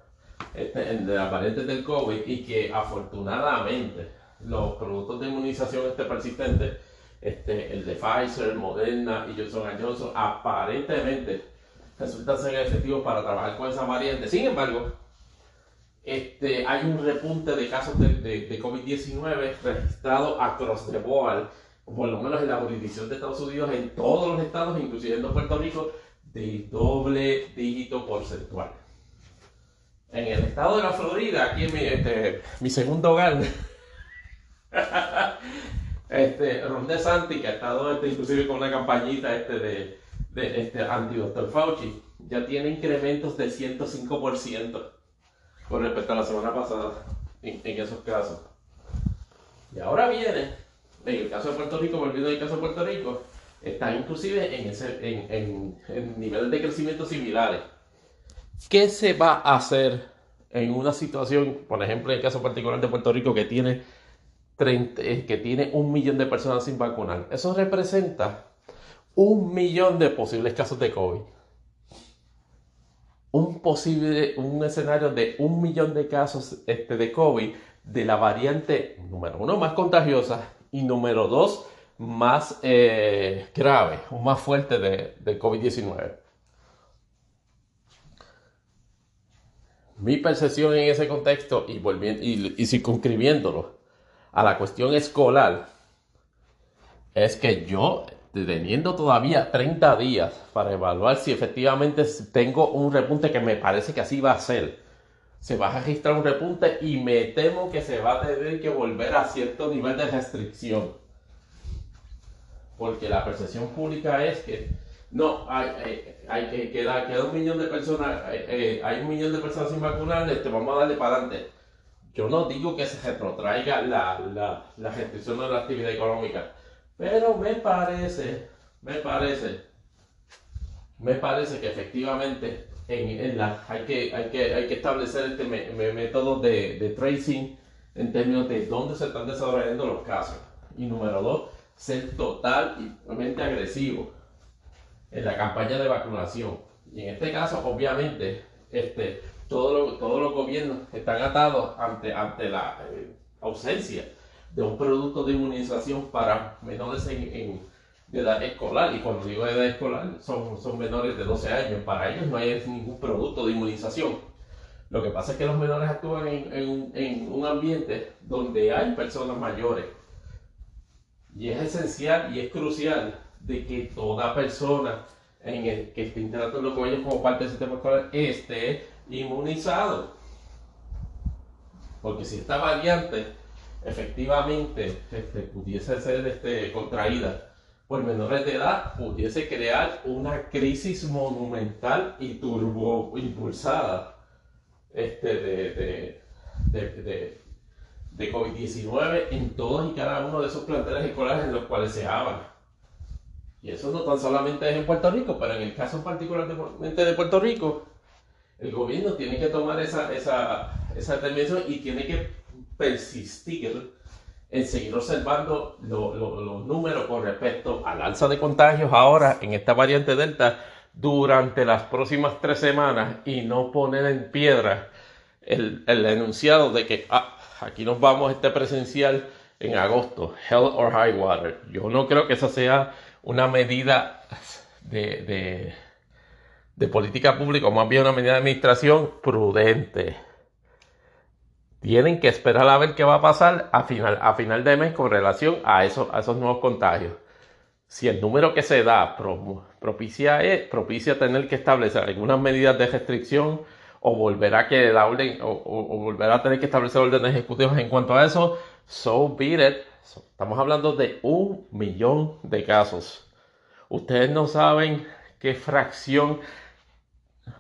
este, de las variantes del COVID, y que afortunadamente los productos de inmunización este persistente, este, el de Pfizer, Moderna y Johnson Johnson, aparentemente resultan ser efectivos para trabajar con esa variante. Sin embargo, este, hay un repunte de casos de, de, COVID-19 registrado across the board, por lo menos en la jurisdicción de Estados Unidos, en todos los estados, incluyendo Puerto Rico, de doble dígito porcentual. En el estado de la Florida, aquí en mi, este, mi segundo hogar, este, Ron DeSantis, que ha estado este, inclusive con una campañita este, de, de este, anti-Dr. Fauci, ya tiene incrementos de 105% con respecto a la semana pasada en, esos casos. Y ahora viene, en el caso de Puerto Rico, volviendo al caso de Puerto Rico, está inclusive en, ese, en, en, niveles de crecimiento similares. ¿Qué se va a hacer en una situación, por ejemplo, en el caso particular de Puerto Rico, que tiene, 30, eh, que tiene un millón de personas sin vacunar? Eso representa un millón de posibles casos de COVID un posible, un escenario de un millón de casos este, de COVID de la variante número uno más contagiosa y número dos más eh, grave o más fuerte de, de COVID-19. Mi percepción en ese contexto y, volviendo, y, circunscribiéndolo a la cuestión escolar es que yo teniendo todavía 30 días para evaluar si efectivamente tengo un repunte que me parece que así va a ser. Se va a registrar un repunte y me temo que se va a tener que volver a cierto nivel de restricción. Porque la percepción pública es que no, hay, hay, que queda, un millón de personas, eh, hay, un millón de personas sin vacunar, este, vamos a darle para adelante. Yo no digo que se retrotraiga la, la, de la actividad económica pero me parece, me parece, me parece que efectivamente hay, que, hay, hay establecer este método de, tracing en términos de dónde se están desarrollando los casos. Y número dos, ser totalmente agresivo en la campaña de vacunación. Y en este caso, obviamente, este, todos los gobiernos están atados ante, ante la eh, ausencia de un producto de inmunización para menores en, de edad escolar. Y cuando digo edad escolar, son, son menores de 12 años. Para ellos no hay ningún producto de inmunización. Lo que pasa es que los menores actúan en, en, un ambiente donde hay personas mayores. Y es esencial y es crucial de que toda persona en el que esté interactuando con ellos como parte del sistema escolar esté inmunizado. Porque si esta variante efectivamente este, pudiese ser este, contraída por menores de edad, pudiese crear una crisis monumental y turbo impulsada este, de, de, de, COVID-19 en todos y cada uno de esos planteles escolares en los cuales se habla. Y eso no tan solamente es en Puerto Rico, pero en el caso particularmente de Puerto Rico, el gobierno tiene que tomar esa, esa, esa determinación y tiene que persistir en seguir observando los números con respecto al alza de contagios ahora en esta variante Delta durante las próximas tres semanas y no poner en piedra el, enunciado de que ah, aquí nos vamos a este presencial en agosto, hell or high water. Yo no creo que esa sea una medida de, de política pública, o más bien una medida de administración prudente tienen que esperar a ver qué va a pasar a final, a final de mes con relación a, eso, esos nuevos contagios. Si el número que se da propicia, propicia tener que establecer algunas medidas de restricción o volverá que la orden o, volverá a tener que establecer órdenes ejecutivas en cuanto a eso, so be it. Estamos hablando de un millón de casos. Ustedes no saben qué fracción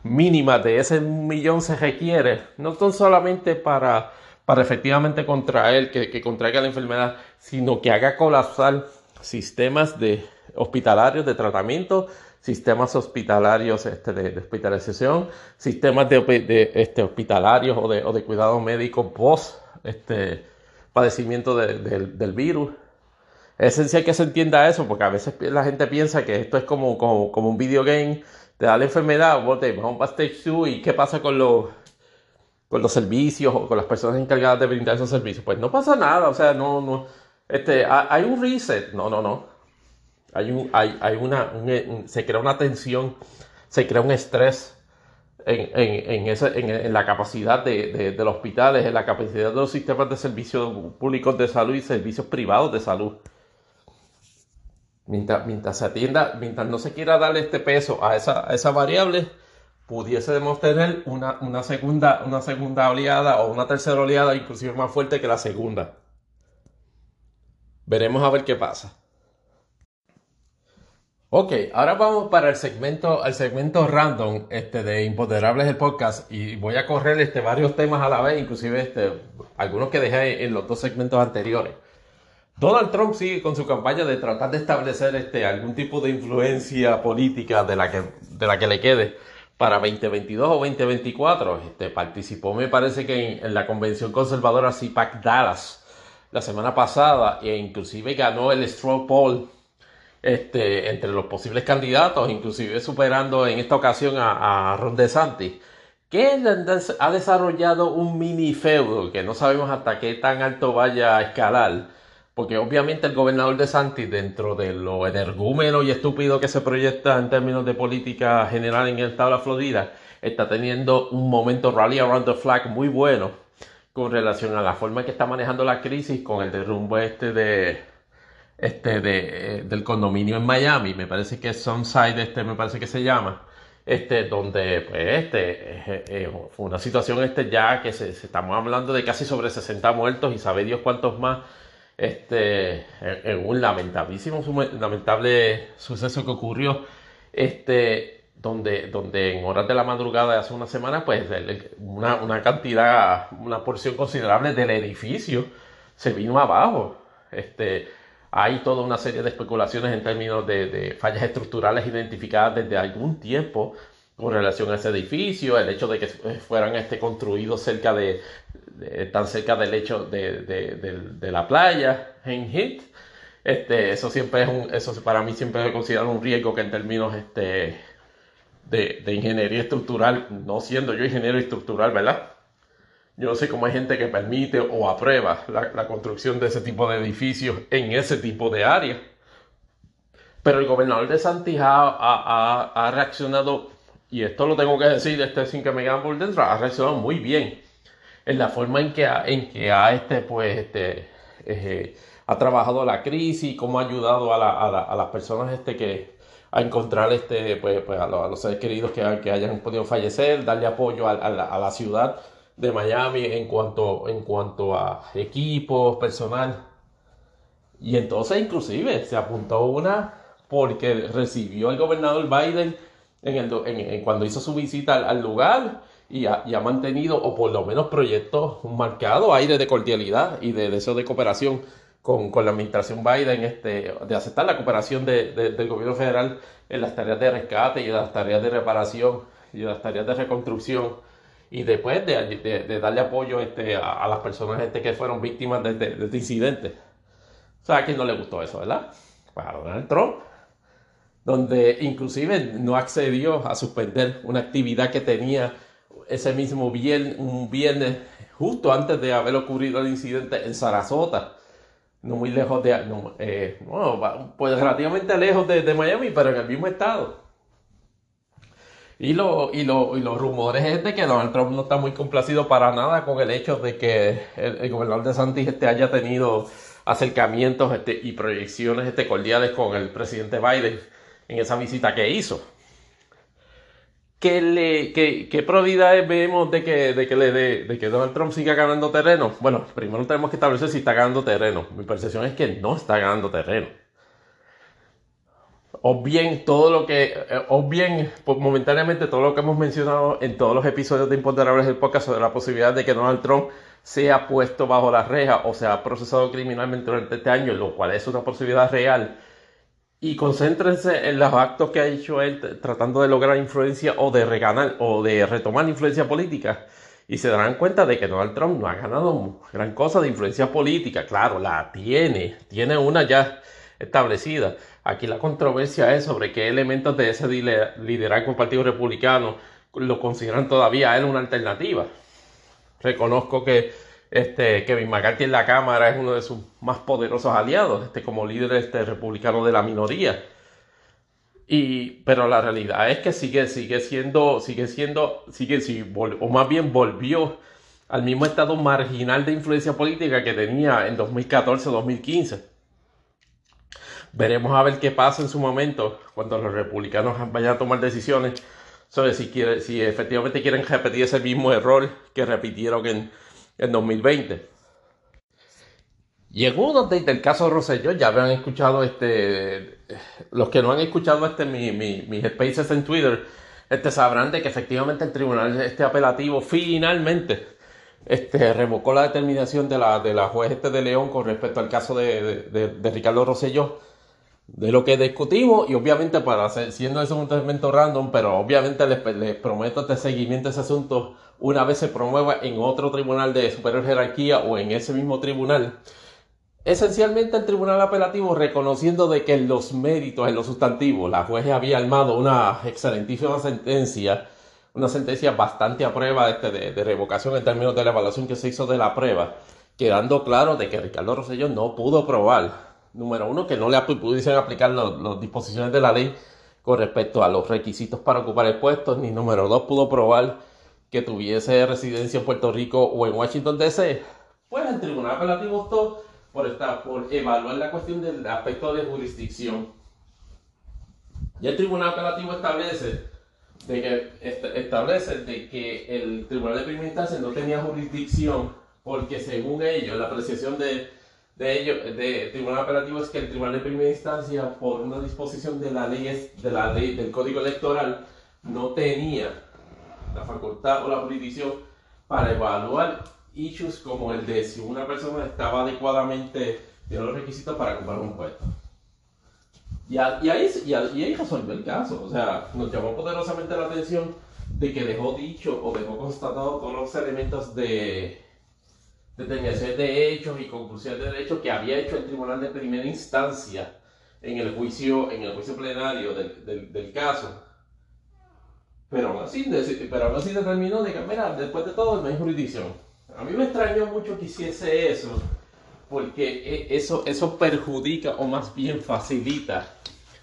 mínima de ese millón se requiere, no son solamente para, para efectivamente contraer, que, que contraiga la enfermedad, sino que haga colapsar sistemas de hospitalarios de tratamiento, sistemas hospitalarios este, de, hospitalización, sistemas de, este, hospitalarios o de, o de cuidado médico post este, padecimiento del virus. Es esencial que se entienda eso, porque a veces la gente piensa que esto es como, como, como un videogame, te da la enfermedad, vos te vamos para stage 2 y qué pasa con los, con los servicios o con las personas encargadas de brindar esos servicios. Pues no pasa nada, o sea, no, no, este, hay un reset, no, no, no. Hay, un, hay, hay una, se crea una tensión, se crea un estrés en, en, en, en la capacidad de, de, de, los hospitales, en la capacidad de los sistemas de servicios públicos de salud y servicios privados de salud. Mientras, mientras se atienda, mientras no se quiera darle este peso a esa, a esa variable, pudiésemos tener una, una, segunda, una segunda oleada o una tercera oleada inclusive más fuerte que la segunda. Veremos a ver qué pasa. Ok, ahora vamos para el segmento, el segmento random este, de Imponderables el podcast y voy a correr este, varios temas a la vez, inclusive este, algunos que dejé en los dos segmentos anteriores. Donald Trump sigue con su campaña de tratar de establecer este, algún tipo de influencia política de la que, de la que le quede para 2022 o 2024. Este, participó, me parece que en, en la convención conservadora CPAC Dallas la semana pasada e inclusive ganó el straw poll este, entre los posibles candidatos, inclusive superando en esta ocasión a, Ron DeSantis, que ha desarrollado un mini feudo que no sabemos hasta qué tan alto vaya a escalar, porque obviamente el gobernador DeSantis, dentro de lo energúmeno y estúpido que se proyecta en términos de política general en el estado de Florida, está teniendo un momento rally around the flag muy bueno con relación a la forma en que está manejando la crisis con el derrumbe este de este de, eh, del condominio en Miami, me parece que es Sunside, este me parece que se llama, este, donde pues este fue una situación este ya que se, estamos hablando de casi sobre 60 muertos y sabe Dios cuántos más este en, un lamentabilísimo lamentable suceso que ocurrió este donde, donde en horas de la madrugada de hace una semana, pues una, una cantidad, una porción considerable del edificio se vino abajo. Este, hay toda una serie de especulaciones en términos de, fallas estructurales identificadas desde algún tiempo con relación a ese edificio, el hecho de que fueran este, construidos cerca de, tan cerca del hecho de, la playa en Hit. Este, eso siempre es un, eso para mí siempre es considerado un riesgo que en términos este, de, de ingeniería estructural, no siendo yo ingeniero estructural, ¿verdad? Yo no sé cómo hay gente que permite o aprueba la, construcción de ese tipo de edificios en ese tipo de área. Pero el gobernador de Santiago ha, reaccionado, y esto lo tengo que decir este, sin que me quedan por dentro, ha reaccionado muy bien en la forma en que ha, este, pues, este, trabajado la crisis, cómo ha ayudado a, las personas este, que, a encontrar este, pues, pues a, los, seres queridos que, que, hayan podido fallecer, darle apoyo a, la ciudad de Miami en cuanto, en cuanto a equipos, personal. Y entonces inclusive se apuntó una porque recibió el gobernador Biden en cuando hizo su visita al, lugar y ha, mantenido, o por lo menos proyectó un marcado aire de cordialidad y de deseo de cooperación con, la administración Biden, este, de aceptar la cooperación del gobierno federal en las tareas de rescate y en las tareas de reparación y en las tareas de reconstrucción y después de, darle apoyo este, a, las personas este, que fueron víctimas de, este incidente. O sea, a quién no le gustó eso, ¿verdad? Para Donald Trump, donde inclusive no accedió a suspender una actividad que tenía ese mismo viernes, un viernes justo antes de haber ocurrido el incidente en Sarasota, no muy lejos de, no, eh, pues relativamente lejos de Miami, pero en el mismo estado. Y, lo, y, lo, y los rumores es de que Donald Trump no está muy complacido para nada con el hecho de que el, gobernador de Santis este, haya tenido acercamientos este, y proyecciones este, cordiales con el presidente Biden en esa visita que hizo. ¿Qué, le, vemos de, que Donald Trump siga ganando terreno? Bueno, primero tenemos que establecer si está ganando terreno. Mi percepción es que no está ganando terreno. O bien todo lo que, eh, pues, momentáneamente todo lo que hemos mencionado en todos los episodios de Imponderables del podcast sobre la posibilidad de que Donald Trump sea puesto bajo la reja o sea procesado criminalmente durante este año, lo cual es una posibilidad real y concéntrense en los actos que ha hecho él tratando de lograr influencia o de reganar o de retomar influencia política. Y se darán cuenta de que Donald Trump no ha ganado gran cosa de influencia política. Claro, la tiene, tiene una ya establecida. Aquí la controversia es sobre qué elementos de ese liderazgo del Partido Republicano lo consideran todavía él una alternativa. Reconozco que este, Kevin McCarthy en la Cámara es uno de sus más poderosos aliados, este, como líder este, republicano de la minoría. Y, pero la realidad es que sigue, sigue siendo, sigue siendo, sigue, o más bien volvió al mismo estado marginal de influencia política que tenía en 2014-2015. Veremos a ver qué pasa en su momento cuando los republicanos vayan a tomar decisiones sobre si, quiere, si efectivamente quieren repetir ese mismo error que repitieron en en 2020. Llegó donde del caso de Rosselló, ya habían escuchado este, los que no han escuchado este mi, mis spaces en Twitter, este sabrán de que efectivamente el tribunal este apelativo finalmente este, revocó la determinación de la, de la juez este de León con respecto al caso de, de, Ricardo Rosselló de lo que discutimos y obviamente para siendo eso un segmento random, pero obviamente les, prometo este seguimiento a ese asunto una vez se promueva en otro tribunal de superior jerarquía o en ese mismo tribunal. Esencialmente el tribunal apelativo reconociendo de que los méritos, en los sustantivos, la juez había armado una excelentísima sentencia, una sentencia bastante a prueba este, de, de revocación en términos de la evaluación que se hizo de la prueba, quedando claro de que Ricardo Rosselló no pudo probar número uno, que no le pudiesen aplicar las disposiciones de la ley con respecto a los requisitos para ocupar el puesto, ni número dos, pudo probar que tuviese residencia en Puerto Rico o en Washington DC. Pues el Tribunal Apelativo optó por, estar, por evaluar la cuestión del aspecto de jurisdicción. Y el Tribunal Apelativo establece de que, establece de que el Tribunal de Primera Instancia no tenía jurisdicción porque según ellos, la apreciación de de ello, de tribunal apelativo es que el tribunal de primera instancia, por una disposición de la ley, de la ley del código electoral, no tenía la facultad o la jurisdicción para evaluar issues como el de si una persona estaba adecuadamente de los requisitos para ocupar un puesto. Y, ahí, y, ahí resolvió el caso. O sea, nos llamó poderosamente la atención de que dejó dicho o dejó constatado todos los elementos de determinaciones de hechos y conclusiones de derechos que había hecho el tribunal de primera instancia en el juicio, en el juicio plenario del, del, caso. Pero aún, así, pero aún así determinó de que, mira, después de todo no hay jurisdicción. A mí me extrañó mucho que hiciese eso, porque e, eso, eso perjudica o más bien facilita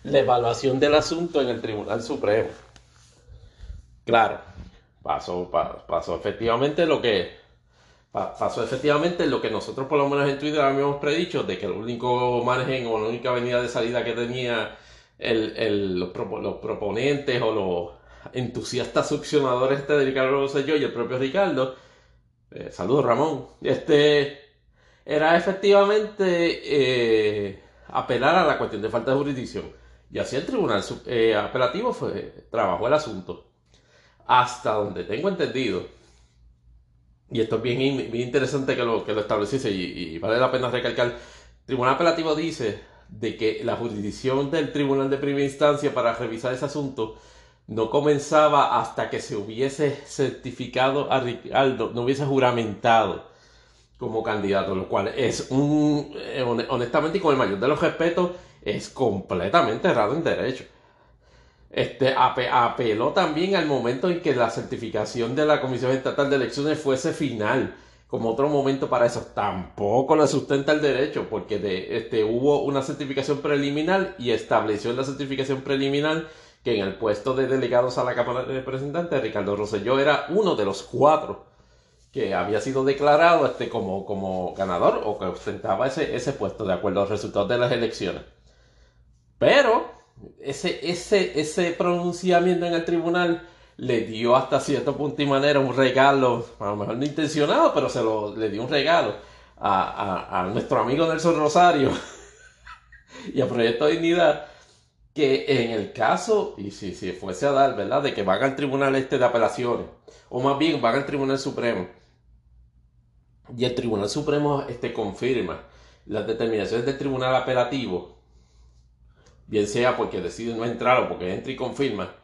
la evaluación del asunto en el Tribunal Supremo. Claro, pasó, pasó efectivamente lo que pasó efectivamente lo que nosotros por lo menos en Twitter habíamos predicho, de que el único margen o la única avenida de salida que tenía los, proponentes o los entusiastas succionadores este de Ricardo Rosselló y el propio Ricardo, eh, saludos Ramón, este era efectivamente eh, apelar a la cuestión de falta de jurisdicción. Y así el tribunal eh, apelativo trabajó el asunto. Hasta donde tengo entendido, y esto es bien, interesante que lo, que lo estableciese y, vale la pena recalcar, el Tribunal Apelativo dice de que la jurisdicción del Tribunal de Primera Instancia para revisar ese asunto no comenzaba hasta que se hubiese certificado a Ricardo, no hubiese juramentado como candidato, lo cual es un, eh, honestamente y con el mayor de los respetos, es completamente errado en derecho. Este, apeló también al momento en que la certificación de la Comisión Estatal de Elecciones fuese final, como otro momento para eso. Tampoco le sustenta el derecho, porque este, hubo una certificación preliminar y estableció en la certificación preliminar que en el puesto de delegados a la Cámara de Representantes, Ricardo Rosselló era uno de los cuatro que había sido declarado este, como, como ganador o que ostentaba ese, ese puesto de acuerdo a los resultados de las elecciones. Pero ese, ese, ese pronunciamiento en el tribunal le dio hasta cierto punto y manera un regalo, a lo mejor no intencionado, pero se lo le dio un regalo a, a nuestro amigo Nelson Rosario y a Proyecto Dignidad que en el caso, y si, si fuese a dar, ¿verdad?, de que van al tribunal este de apelaciones, o más bien van al tribunal supremo, y el tribunal supremo este, confirma las determinaciones del tribunal apelativo, bien sea porque decide no entrar o porque entra y confirma,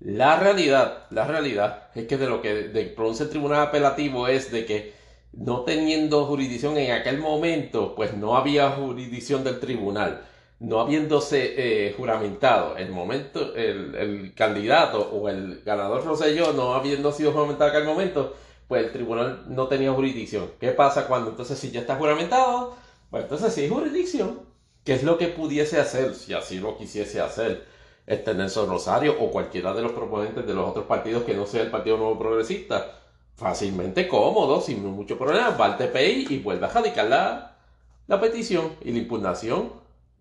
la realidad, la realidad es que de lo que de, pronuncia el tribunal apelativo es de que no teniendo jurisdicción en aquel momento, pues no había jurisdicción del tribunal no habiéndose eh, juramentado el momento, el, candidato o el ganador Roselló no habiendo sido juramentado en aquel momento, pues el tribunal no tenía jurisdicción. ¿Qué pasa cuando entonces si ya está juramentado? Pues entonces sí hay jurisdicción. ¿Qué es lo que pudiese hacer si así lo quisiese hacer este Nelson Rosario o cualquiera de los proponentes de los otros partidos que no sea el Partido Nuevo Progresista? Fácilmente cómodo, sin mucho problema, va al TPI y vuelve a radicar la, la petición y la impugnación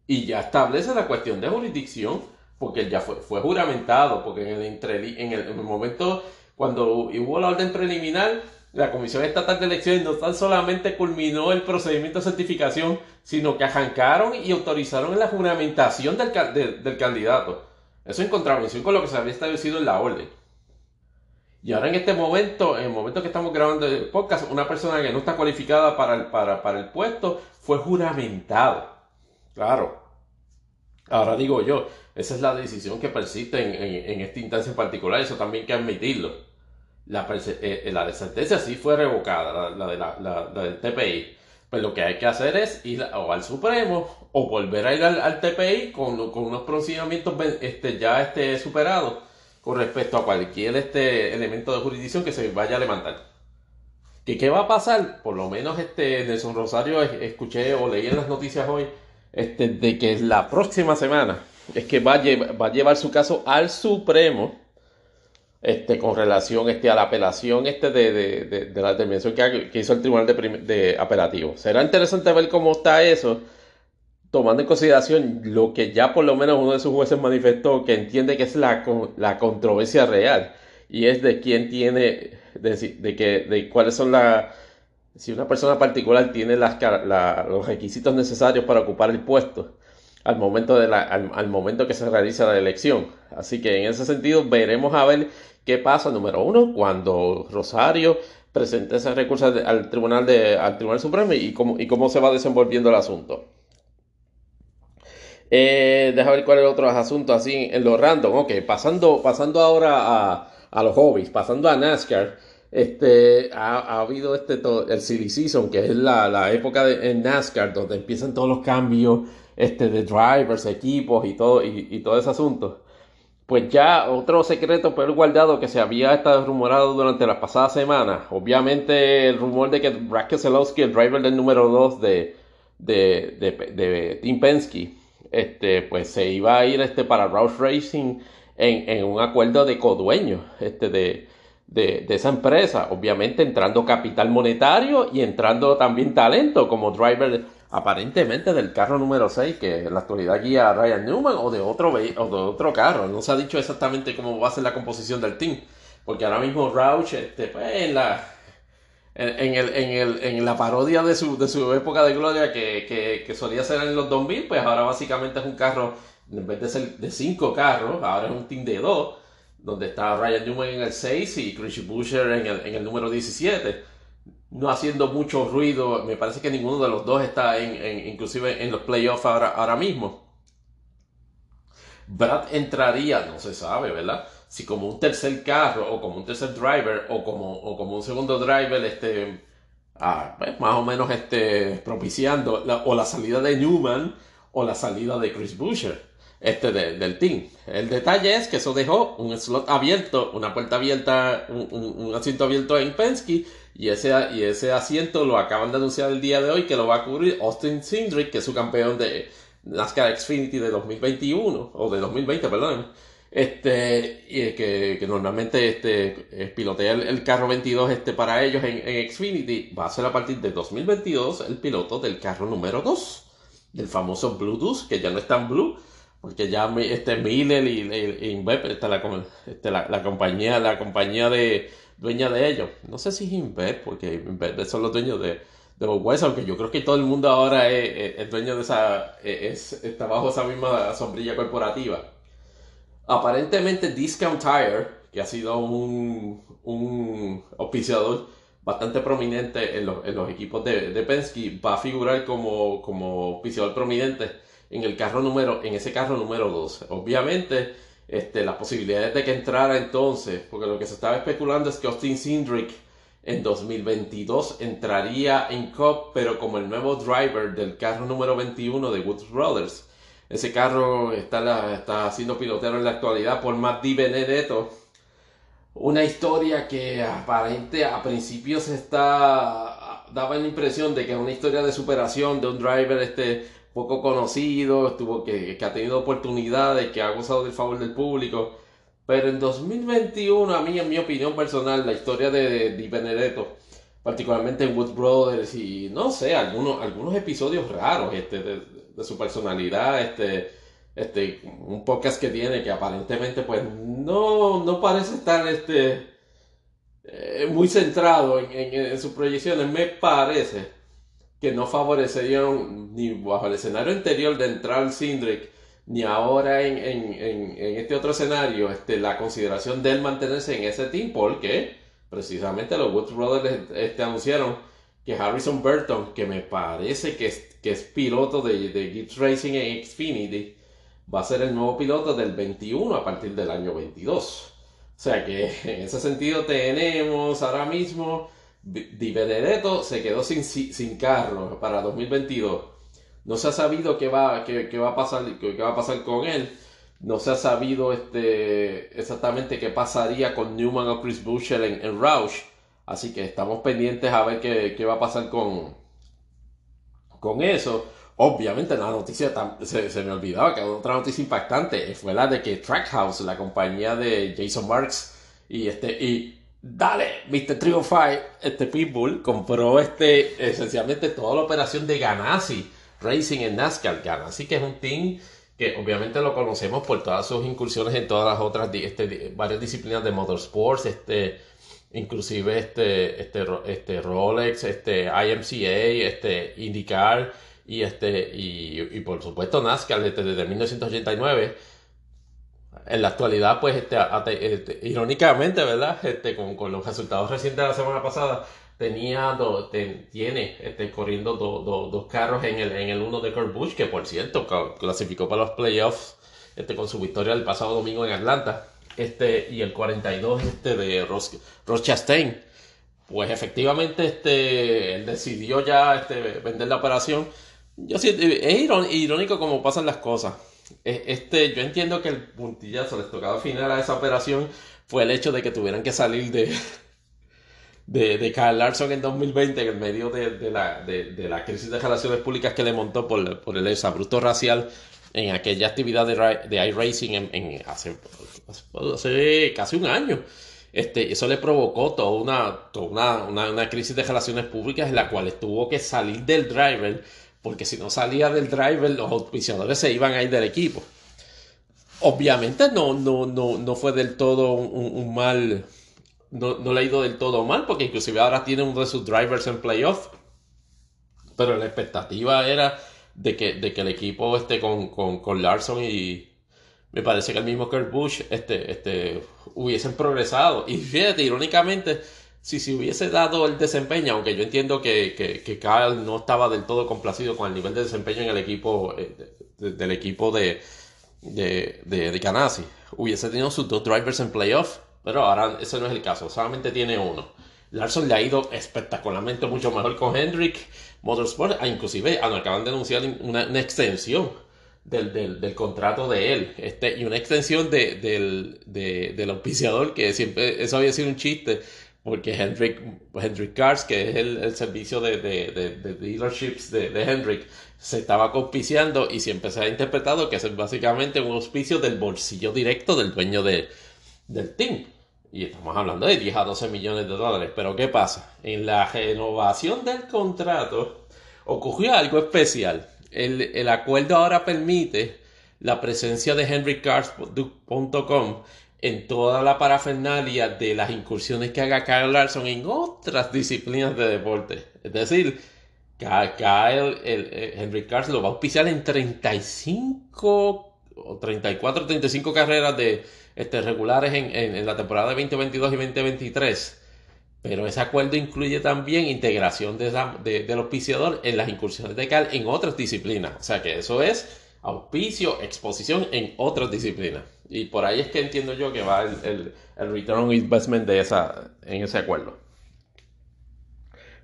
y ya establece la cuestión de jurisdicción, porque él ya fue, fue juramentado, porque en el, en el, momento cuando hubo la orden preliminar, la Comisión Estatal de Elecciones no tan solamente culminó el procedimiento de certificación, sino que arrancaron y autorizaron la juramentación del, candidato. Eso en contravención con lo que se había establecido en la orden. Y ahora en este momento, en el momento que estamos grabando el podcast, una persona que no está cualificada para el, puesto fue juramentado. Claro. Ahora digo yo, esa es la decisión que persiste en, esta instancia en particular, eso también hay que admitirlo. La, eh, la de sentencia sí fue revocada, la, de la, del TPI. Pues lo que hay que hacer es ir o al Supremo o volver a ir al, TPI con, unos procedimientos este, ya este, superados con respecto a cualquier este elemento de jurisdicción que se vaya a levantar. ¿Qué, qué va a pasar? Por lo menos este Nelson Rosario escuché o leí en las noticias hoy este, de que la próxima semana es que va a, llevar, va a llevar su caso al Supremo este, con relación este, a la apelación este, de, de, de, la determinación que, hizo el Tribunal de, Apelativo. Será interesante ver cómo está eso, tomando en consideración lo que ya por lo menos uno de sus jueces manifestó, que entiende que es la, la controversia real, y es de quién tiene, de, que, de cuáles son las si una persona particular tiene las, los requisitos necesarios para ocupar el puesto al momento, de la, al, momento que se realiza la elección. Así que en ese sentido veremos a ver qué pasa, número uno, cuando Rosario presente ese recurso al Tribunal, de, al Tribunal Supremo y cómo, y cómo se va desenvolviendo el asunto. Eh, deja ver cuál es el otro asunto así en lo random. Ok, pasando, pasando ahora a, a los hobbies, pasando a NASCAR este, ha, habido este el Silly Season, que es la, época de, en NASCAR, donde empiezan todos los cambios este, de drivers, equipos y todo, y, todo ese asunto. Pues ya otro secreto pero guardado que se había estado rumorado durante las pasadas semanas. Obviamente el rumor de que Brad Keselowski, el driver del número 2 de, de, de, Team Penske, este, pues se iba a ir este, para Roush Racing en, en un acuerdo de codueño este, de, de, esa empresa, obviamente entrando capital monetario y entrando también talento como driver aparentemente del carro número 6 que en la actualidad guía a Ryan Newman o de otro o de otro carro. No se ha dicho exactamente cómo va a ser la composición del team, porque ahora mismo Roush este, pues, en la en, el, en, el, en la parodia de su, de su época de gloria que, que, solía ser en los 2000, pues ahora básicamente es un carro, en vez de ser de 5 carros, ahora es un team de 2 donde está Ryan Newman en el 6 y Chris Busher en el, en el número 17. No haciendo mucho ruido, me parece que ninguno de los dos está en, inclusive en los playoffs ahora, ahora mismo. Brad entraría, no se sabe, ¿verdad? Si como un tercer carro o como un tercer driver o como, o como un segundo driver, este, ah, pues, más o menos este, propiciando o la salida de Newman o la salida de Chris Busher este del team. El detalle es que eso dejó un slot abierto, una puerta abierta, un, asiento abierto en Penske y ese, y ese asiento lo acaban de anunciar el día de hoy que lo va a cubrir Austin Cindric, que es su campeón de NASCAR Xfinity de 2021 o de 2020, perdón. Este, y que, que normalmente este, pilotea el, carro 22 este, para ellos en, en Xfinity, va a ser a partir de 2022 el piloto del carro número 2, del famoso Bluetooth, que ya no es tan blue, porque ya este Miller y, Inbep, está este, la, la, compañía, la compañía de dueña de ellos. No sé si es Inbep, porque Inbep son los dueños de, de Budweiser, aunque yo creo que todo el mundo ahora es, dueño de esa, es, está bajo esa misma sombrilla corporativa. Aparentemente Discount Tire, que ha sido un, un auspiciador bastante prominente en los, en los equipos de, de, Penske, va a figurar como, como auspiciador prominente en el carro número, en ese carro número 2. Obviamente, este, las posibilidades de que entrara entonces, porque lo que se estaba especulando es que Austin Sindrick en 2022 entraría en Cup, pero como el nuevo driver del carro número 21 de Woods Brothers. Ese carro está, está siendo pilotero en la actualidad por Matt Di Benedetto. Una historia que aparente a principios está daba la impresión de que es una historia de superación de un driver este poco conocido, estuvo que, que ha tenido oportunidades, que ha gozado del favor del público. Pero en 2021, a mí, en mi opinión personal, la historia de Di Benedetto, particularmente en Wood Brothers y no sé, algunos, algunos episodios raros este, de, su personalidad, este, este, un podcast que tiene que aparentemente pues no, no parece estar este, eh, muy centrado en, en, sus proyecciones, me parece que no favorecerían ni bajo el escenario anterior de entrar Sindrick ni ahora en, en, en, este otro escenario este, la consideración de él mantenerse en ese team porque precisamente los Woods Brothers este, anunciaron que Harrison Burton, que me parece que es, que es piloto de, de Gibbs Racing en Xfinity, va a ser el nuevo piloto del 21 a partir del año 22. O sea que en ese sentido tenemos ahora mismo Di Benedetto se quedó sin, sin carro para 2022 no se ha sabido qué va, qué, qué va, a, pasar, qué, va a pasar con él. No se ha sabido este, exactamente qué pasaría con Newman o Chris Bushel en, en. Así que estamos pendientes a ver qué, qué va a pasar con, con eso. Obviamente la noticia se, se, me olvidaba que otra noticia impactante fue la de que Trackhouse, la compañía de Jason Marks y este y dale, Mr. Trio este Pitbull compró este esencialmente toda la operación de Ganassi Racing en NASCAR gana. Así que es un team que obviamente lo conocemos por todas sus incursiones en todas las otras este, varias disciplinas de motorsports, este, inclusive este, este, este Rolex, este IMCA, este IndyCar y este y, por supuesto NASCAR desde 1989 en la actualidad, pues, este, este, irónicamente, ¿verdad? Este, con, los resultados recientes de la semana pasada, tenía tiene este, corriendo dos carros en el, en el uno de Kurt Busch, que por cierto clasificó para los playoffs este, con su victoria el pasado domingo en Atlanta. Este, y el 42 este, de Ross, Chastain. Pues efectivamente este, él decidió ya este, vender la operación. Yo sí, es irónico como pasan las cosas. E, este, yo entiendo que el puntillazo, les tocaba final a esa operación, fue el hecho de que tuvieran que salir de, de, de Carl Larson en 2020 en el medio de, la, de, la, crisis de relaciones públicas que le montó por, por el exabrupto racial en aquella actividad de, de iRacing en, en hace, hace, casi un año. Este, eso le provocó toda, una, toda una, una, crisis de relaciones públicas en la cual tuvo que salir del driver, porque si no salía del driver, los auspiciadores se iban a ir del equipo. Obviamente no, no, no, no fue del todo un mal no, no le ha ido del todo mal, porque inclusive ahora tiene uno de sus drivers en playoff. Pero la expectativa era de que, de que el equipo esté con, con, con Larson y me parece que el mismo Kurt Busch este, este, hubiesen progresado. Y fíjate, irónicamente, si se hubiese dado el desempeño, aunque yo entiendo que, que, que Kyle no estaba del todo complacido con el nivel de desempeño en el equipo eh, del equipo de, de, de, de Ganassi, hubiese tenido sus dos drivers en playoff pero ahora ese no es el caso, solamente tiene uno. Larson le ha ido espectacularmente mucho mejor con Hendrick Motorsport, ah, inclusive ah, acaban de anunciar una, extensión del, del, contrato de él este, y una extensión de, del, del auspiciador, que siempre eso había sido un chiste, porque Hendrick, Hendrick Cars, que es el, el servicio de, de, dealerships de, de Hendrick, se estaba auspiciando y siempre se ha interpretado que es básicamente un auspicio del bolsillo directo del dueño de, del team. Y estamos hablando de 10 a 12 millones de dólares. Pero ¿qué pasa? En la renovación del contrato ocurrió algo especial. El, acuerdo ahora permite la presencia de henrycars.com en toda la parafernalia de las incursiones que haga Kyle Larson en otras disciplinas de deporte. Es decir, Kyle, Henry Cars lo va a auspiciar en 35 o 34, 35 carreras de este, regulares en, la temporada de 2022 y 2023. Pero ese acuerdo incluye también integración de, del auspiciador en las incursiones de Cal en otras disciplinas. O sea que eso es auspicio, exposición en otras disciplinas. Y por ahí es que entiendo yo que va el, el, return on investment de esa, en ese acuerdo.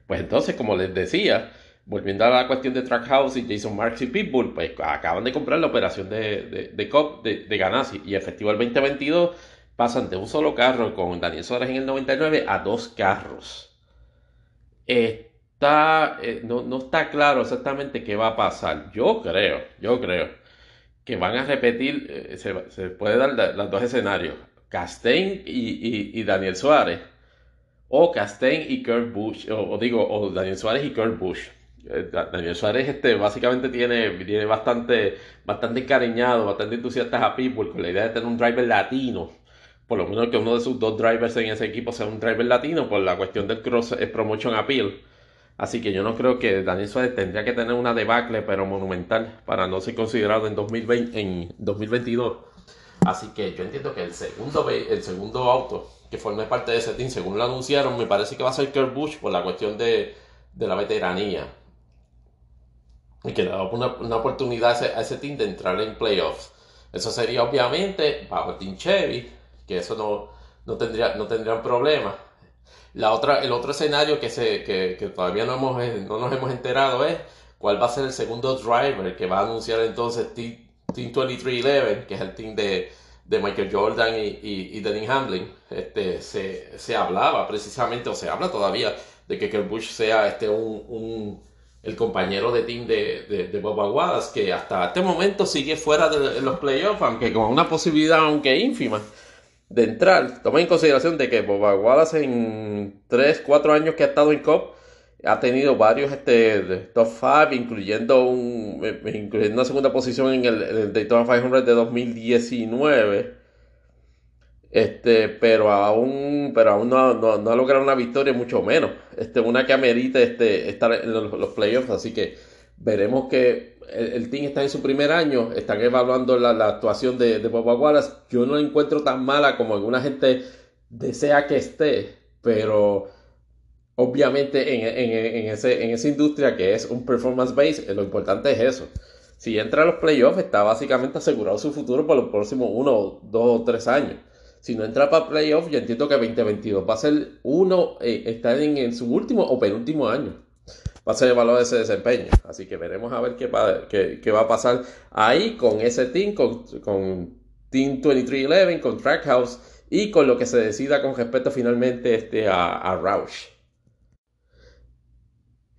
Pues entonces, como les decía, volviendo a la cuestión de Trackhouse y Jason Marks y Pitbull, pues acaban de comprar la operación de, de, de COP de, Ganassi y efectivo el 2022 pasan de un solo carro con Daniel Suárez en el 99 a dos carros. Está, eh, no, no, está claro exactamente qué va a pasar. Yo creo, yo creo que van a repetir, eh, se, se, puede dar los dos escenarios, Castaigne y, y, Daniel Suárez, o Castaigne y Kurt Busch, o, digo, o Daniel Suárez y Kurt Busch. Eh, Daniel Suárez este, básicamente tiene, tiene bastante, bastante encariñado, bastante entusiasta a Pitbull con la idea de tener un driver latino por lo menos que uno de sus dos drivers en ese equipo sea un driver latino por la cuestión del cross promotion appeal. Así que yo no creo que Daniel Suárez tendría que tener una debacle, pero monumental, para no ser considerado en, 2020, en 2022. Así que yo entiendo que el segundo, el segundo auto que forme parte de ese team, según lo anunciaron, me parece que va a ser Kurt Busch por la cuestión de, la veteranía. Y que le da una, una oportunidad a ese, team de entrar en playoffs. Eso sería obviamente bajo el Team Chevy, que eso no, no, tendría, no tendrían problema. La otra, el otro escenario que, se, que, que todavía no, hemos, eh, no nos hemos enterado es cuál va a ser el segundo driver que va a anunciar entonces Team, 2311, que es el team de, de Michael Jordan y, y, y Denny Hamlin. Este, se, se, hablaba precisamente, o se habla todavía, de que Kurt Busch sea este, un, un, el compañero de team de, de, de Bob Wallace, que hasta este momento sigue fuera de los playoffs, aunque con una posibilidad, aunque ínfima de entrar, toma en consideración de que Boba Wallace en 3, 4 años que ha estado en COP ha tenido varios este, top 5, incluyendo, un, eh, incluyendo una segunda posición en el, Daytona 500 de 2019. Este, pero aún, pero aún no, ha logrado una victoria, mucho menos. Este, una que amerite este, estar en los, los playoffs, así que veremos que el, team está en su primer año, están evaluando la, actuación de, de Boba Wallace. Yo no la encuentro tan mala como alguna gente desea que esté, pero obviamente en, esa industria que es un performance base, eh, lo importante es eso. Si entra a los playoffs, está básicamente asegurado su futuro por los próximos uno, dos o tres años. Si no entra para playoffs, yo entiendo que 2022 va a ser uno, eh, está en su último o penúltimo año va a ser evaluado ese desempeño. Así que veremos a ver qué va, qué, va a pasar ahí con ese team, con, con Team 2311, con Trackhouse y con lo que se decida con respecto finalmente este, a, a Roush.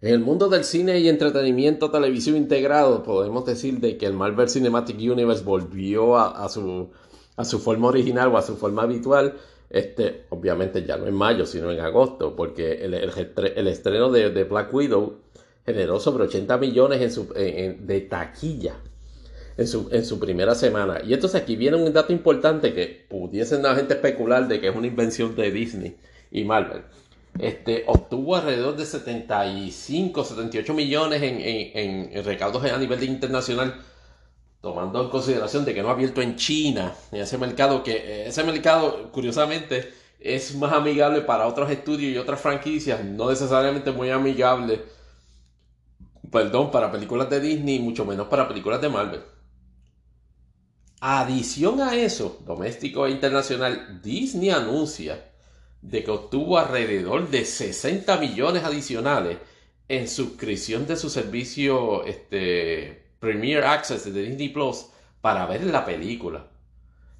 En el mundo del cine y entretenimiento televisivo integrado, podemos decir de que el Marvel Cinematic Universe volvió a, su, a su forma original o a su forma habitual este, obviamente ya no en mayo, sino en agosto, porque el, el, estreno de, de, Black Widow generó sobre 80 millones en su, de taquilla en su, en su primera semana. Y entonces aquí viene un dato importante que pudiesen la gente especular de que es una invención de Disney y Marvel. Este, obtuvo alrededor de 75, 78 millones en, en, en recaudos a nivel internacional tomando en consideración de que no ha abierto en China, en ese mercado que eh, ese mercado curiosamente es más amigable para otros estudios y otras franquicias, no necesariamente muy amigable, perdón, para películas de Disney, mucho menos para películas de Marvel. Adición a eso, doméstico e internacional, Disney anuncia de que obtuvo alrededor de 60 millones adicionales en suscripción de su servicio este, Premier Access de Disney Plus para ver la película.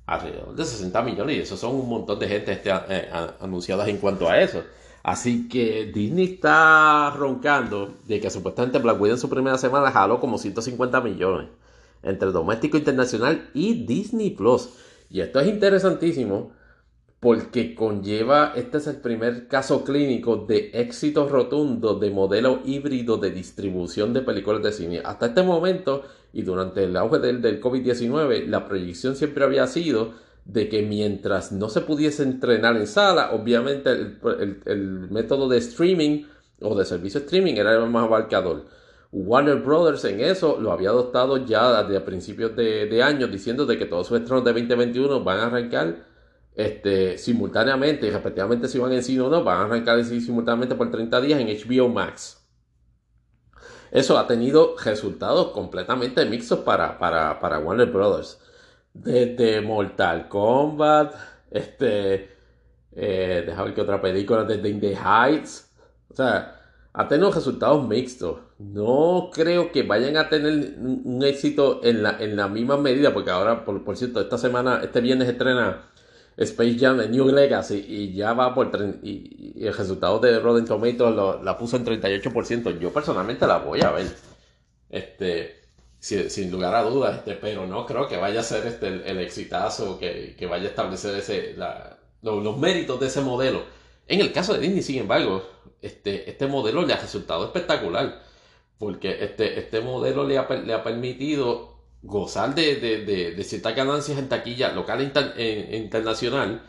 Alrededor de 60 millones y eso son un montón de gente este, eh, anunciadas en cuanto a eso. Así que Disney está roncando de que supuestamente Black Widow en su primera semana jaló como 150 millones entre doméstico internacional y Disney Plus. Y esto es interesantísimo porque conlleva, este es el primer caso clínico de éxito rotundo de modelo híbrido de distribución de películas de cine. Hasta este momento y durante el auge del, del COVID-19, la proyección siempre había sido de que mientras no se pudiese entrenar en sala, obviamente el, método de streaming o de servicio streaming era el más abarcador. Warner Brothers en eso lo había adoptado ya desde principios de, de año, diciendo de que todos sus estrenos de 2021 van a arrancar este, simultáneamente y respectivamente si van en cine o no, van a arrancar simultáneamente por 30 días en HBO Max. Eso ha tenido resultados completamente mixtos para, para, para Warner Brothers desde Mortal Kombat, este, eh, deja ver que otra película, desde In the Heights, o sea, ha tenido resultados mixtos. No creo que vayan a tener un, éxito en la, en la misma medida, porque ahora, por, por cierto, esta semana, este viernes estrena Space Jam New Legacy y ya va por y, y, el resultado de Rotten Tomatoes la puso en 38%. Yo personalmente la voy a ver. Este, sin, lugar a dudas, este, pero no creo que vaya a ser este, el, exitazo que, que, vaya a establecer ese, los, méritos de ese modelo. En el caso de Disney, sin embargo, este, este modelo le ha resultado espectacular, porque este, este modelo le ha, le ha permitido gozar de, de, ciertas ganancias en taquilla local e internacional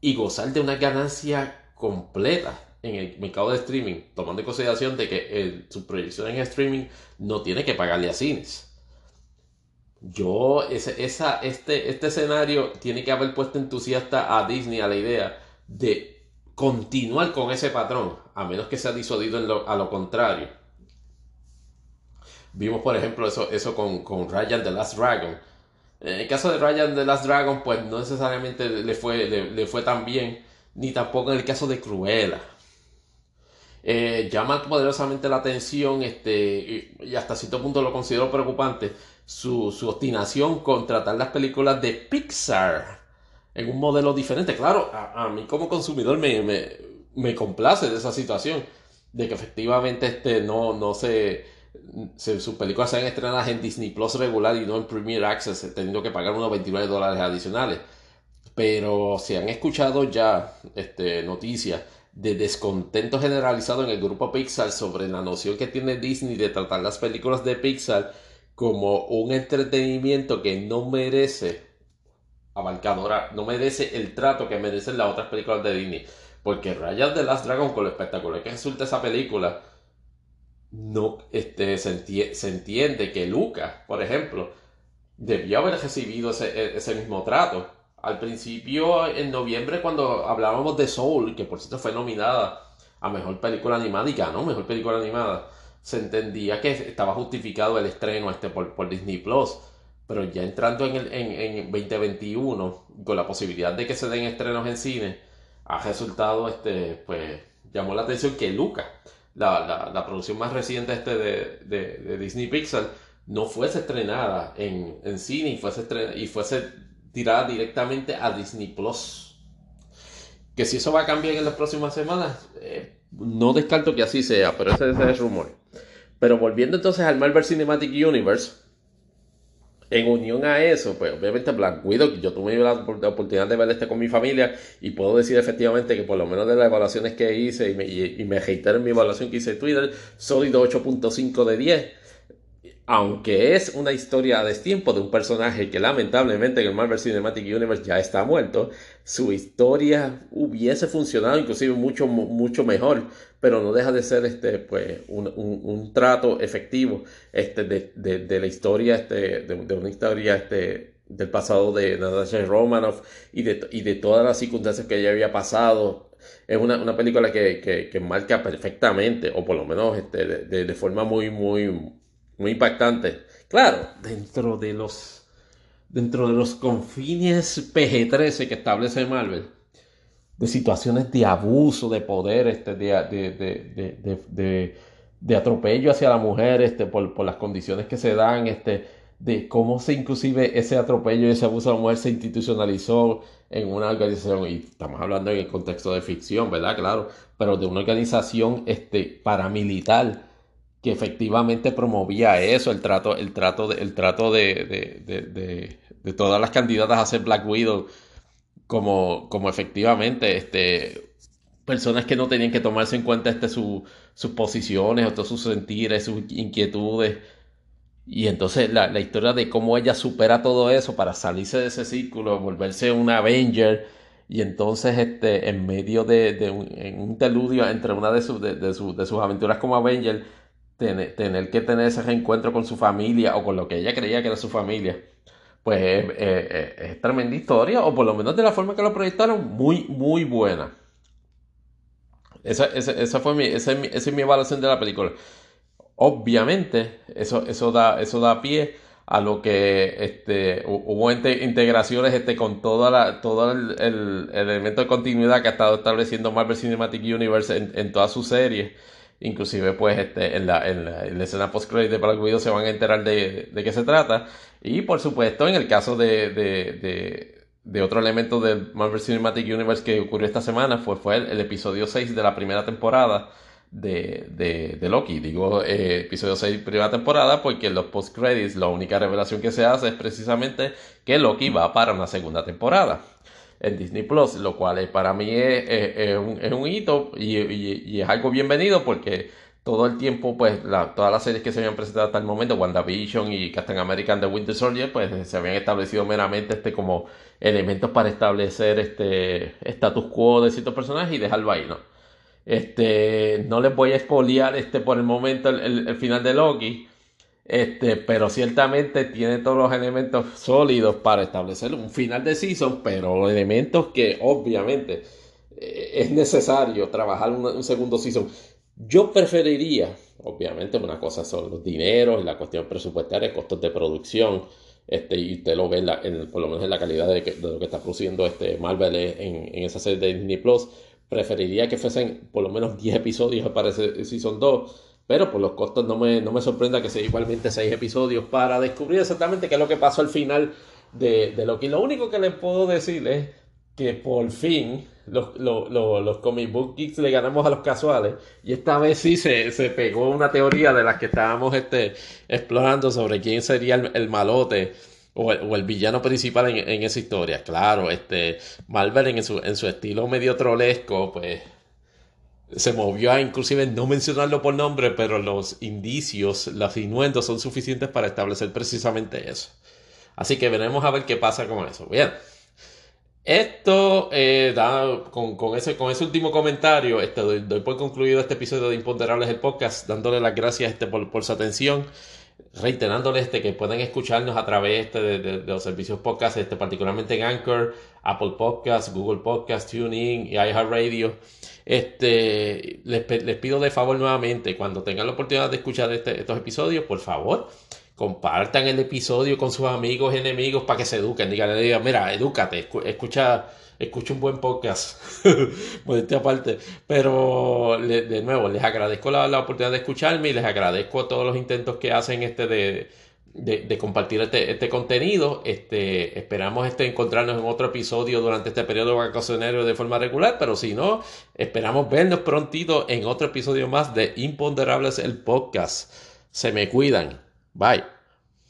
y gozar de una ganancia completa en el mercado de streaming, tomando en consideración de que su proyección en streaming no tiene que pagarle a cines. Yo, ese, este, este escenario tiene que haber puesto entusiasta a Disney a la idea de continuar con ese patrón, a menos que sea disuadido a lo contrario. Vimos, por ejemplo, eso, eso con, con Ryan The Last Dragon. En el caso de Ryan The Last Dragon, pues no necesariamente le fue, le, fue tan bien, ni tampoco en el caso de Cruella. Eh, llama poderosamente la atención, este, y hasta cierto punto lo considero preocupante, su, su obstinación con tratar las películas de Pixar en un modelo diferente. Claro, a, mí como consumidor me, me, complace de esa situación, de que efectivamente este, no, no se, sus películas sean estrenadas en Disney Plus regular y no en Premier Access, teniendo que pagar unos 29 dólares adicionales. Pero se han escuchado ya este, noticias de descontento generalizado en el grupo Pixar sobre la noción que tiene Disney de tratar las películas de Pixar como un entretenimiento que no merece abarcadora, no merece el trato que merecen las otras películas de Disney. Porque Rayas de Last Dragon, con lo espectacular que resulta esa película, no este, se, entiende que Lucas, por ejemplo, debió haber recibido ese, ese, mismo trato. Al principio, en noviembre, cuando hablábamos de Soul, que por cierto fue nominada a Mejor Película Animada y ganó Mejor Película Animada, se entendía que estaba justificado el estreno este por, por Disney Plus. Pero ya entrando en, el, en, en 2021, con la posibilidad de que se den estrenos en cine, ha resultado, este, pues, llamó la atención que Luca, la, la, producción más reciente este de, de, Disney Pixar, no fuese estrenada en, en cine y fuese, y fuese tirada directamente a Disney Plus. Que si eso va a cambiar en las próximas semanas, eh, no descarto que así sea, pero ese, es el rumor. Pero volviendo entonces al Marvel Cinematic Universe, en unión a eso, pues obviamente Black Widow, yo tuve la, oportunidad de ver este con mi familia y puedo decir efectivamente que por lo menos de las evaluaciones que hice y me, y, reitero en mi evaluación que hice en Twitter, sólido 8.5 de 10 aunque es una historia a destiempo de un personaje que lamentablemente en el Marvel Cinematic Universe ya está muerto, su historia hubiese funcionado inclusive mucho, mucho mejor, pero no deja de ser este, pues, un, un, trato efectivo este, de, de, la historia, este, de, una historia este, del pasado de Natasha Romanoff y de, y de todas las circunstancias que ella había pasado. Es una, una película que, que, marca perfectamente, o por lo menos este, de, de forma muy, muy muy impactante. Claro, dentro de los dentro de los confines PG-13 que establece Marvel, de situaciones de abuso de poder, este, de, de, de, de, atropello hacia la mujer, este, por, por, las condiciones que se dan, este, de cómo se inclusive ese atropello y ese abuso a la mujer se institucionalizó en una organización, y estamos hablando en el contexto de ficción, ¿verdad? Claro, pero de una organización este, paramilitar que efectivamente promovía eso, el trato, el trato, de, el trato de, de, todas las candidatas a ser Black Widow como, como efectivamente este, personas que no tenían que tomarse en cuenta este, sus posiciones, o sus sentires, sus inquietudes. Y entonces la, historia de cómo ella supera todo eso para salirse de ese círculo, volverse una Avenger. Y entonces, este, en medio de, un, en entre una de, de, de, sus aventuras como Avenger, tener, que tener ese reencuentro con su familia o con lo que ella creía que era su familia pues es tremenda historia, o por lo menos de la forma que lo proyectaron, muy, muy buena. Esa, esa, fue mi, esa, es mi, evaluación de la película. Obviamente, eso, eso, da, eso da pie a lo que este, hubo integraciones este, con toda la, todo el, el, elemento de continuidad que ha estado estableciendo Marvel Cinematic Universe en, en todas sus series. Inclusive, pues, este, en, la, en, la, escena post-credit de Black Widow se van a enterar de, de qué se trata. Y, por supuesto, en el caso de, de, de, otro elemento del Marvel Cinematic Universe que ocurrió esta semana, fue, fue el, episodio 6 de la primera temporada de, de, Loki. Digo eh, episodio 6 primera temporada porque en los post-credits la única revelación que se hace es precisamente que Loki va para una segunda temporada en Disney Plus, lo cual para mí es, un, hito y, es algo bienvenido porque todo el tiempo, pues todas las series que se habían presentado hasta el momento, WandaVision y Captain America and the Winter Soldier, pues se habían establecido meramente este, como elementos para establecer este status quo de ciertos personajes y dejarlo ahí, ¿no? Este, no les voy a expoliar este, por el momento el final de Loki, este, pero ciertamente tiene todos los elementos sólidos para establecer un final de season, pero elementos que obviamente eh, es necesario trabajar un, segundo season. Yo preferiría, obviamente, una cosa son los dineros y la cuestión presupuestaria, costos de producción, este, y usted lo ve en por lo menos en la calidad de, lo que está produciendo este Marvel en, en, esa serie de Disney Plus. Preferiría que fuesen por lo menos 10 episodios para ese Season 2 pero por los costos no me, no me sorprenda que sea igualmente seis episodios para descubrir exactamente qué es lo que pasó al final de, de Loki. Lo único que les puedo decir es que por fin los, los, los, comic book geeks le ganamos a los casuales. Y esta vez sí se, se pegó una teoría de las que estábamos este, explorando sobre quién sería el, malote o el, o el, villano principal en, en, esa historia. Claro, este Marvel en su, en su estilo medio trolesco, pues se movió a inclusive no mencionarlo por nombre, pero los indicios, los inuendos son suficientes para establecer precisamente eso. Así que veremos a ver qué pasa con eso. Bien. Esto, eh, con, con, ese, con ese último comentario, este, doy, por concluido este episodio de Imponderables el podcast, dándole las gracias este, por, por su atención reiterándoles este, que pueden escucharnos a través este, de, los servicios podcast, este, particularmente en Anchor, Apple Podcasts, Google Podcasts, TuneIn y iHeartRadio. Este, les, pido de favor nuevamente, cuando tengan la oportunidad de escuchar estos episodios, por favor, compartan el episodio con sus amigos y enemigos para que se eduquen. Díganle, digan, mira, edúcate, escucha escucho un buen podcast, modestia aparte, pero de nuevo, les agradezco la, oportunidad de escucharme y les agradezco todos los intentos que hacen este de, de, compartir este, este, contenido. Este, esperamos este, encontrarnos en otro episodio durante este periodo vacacionario de forma regular, pero si no, esperamos vernos prontito en otro episodio más de Imponderables el podcast. Se me cuidan. Bye.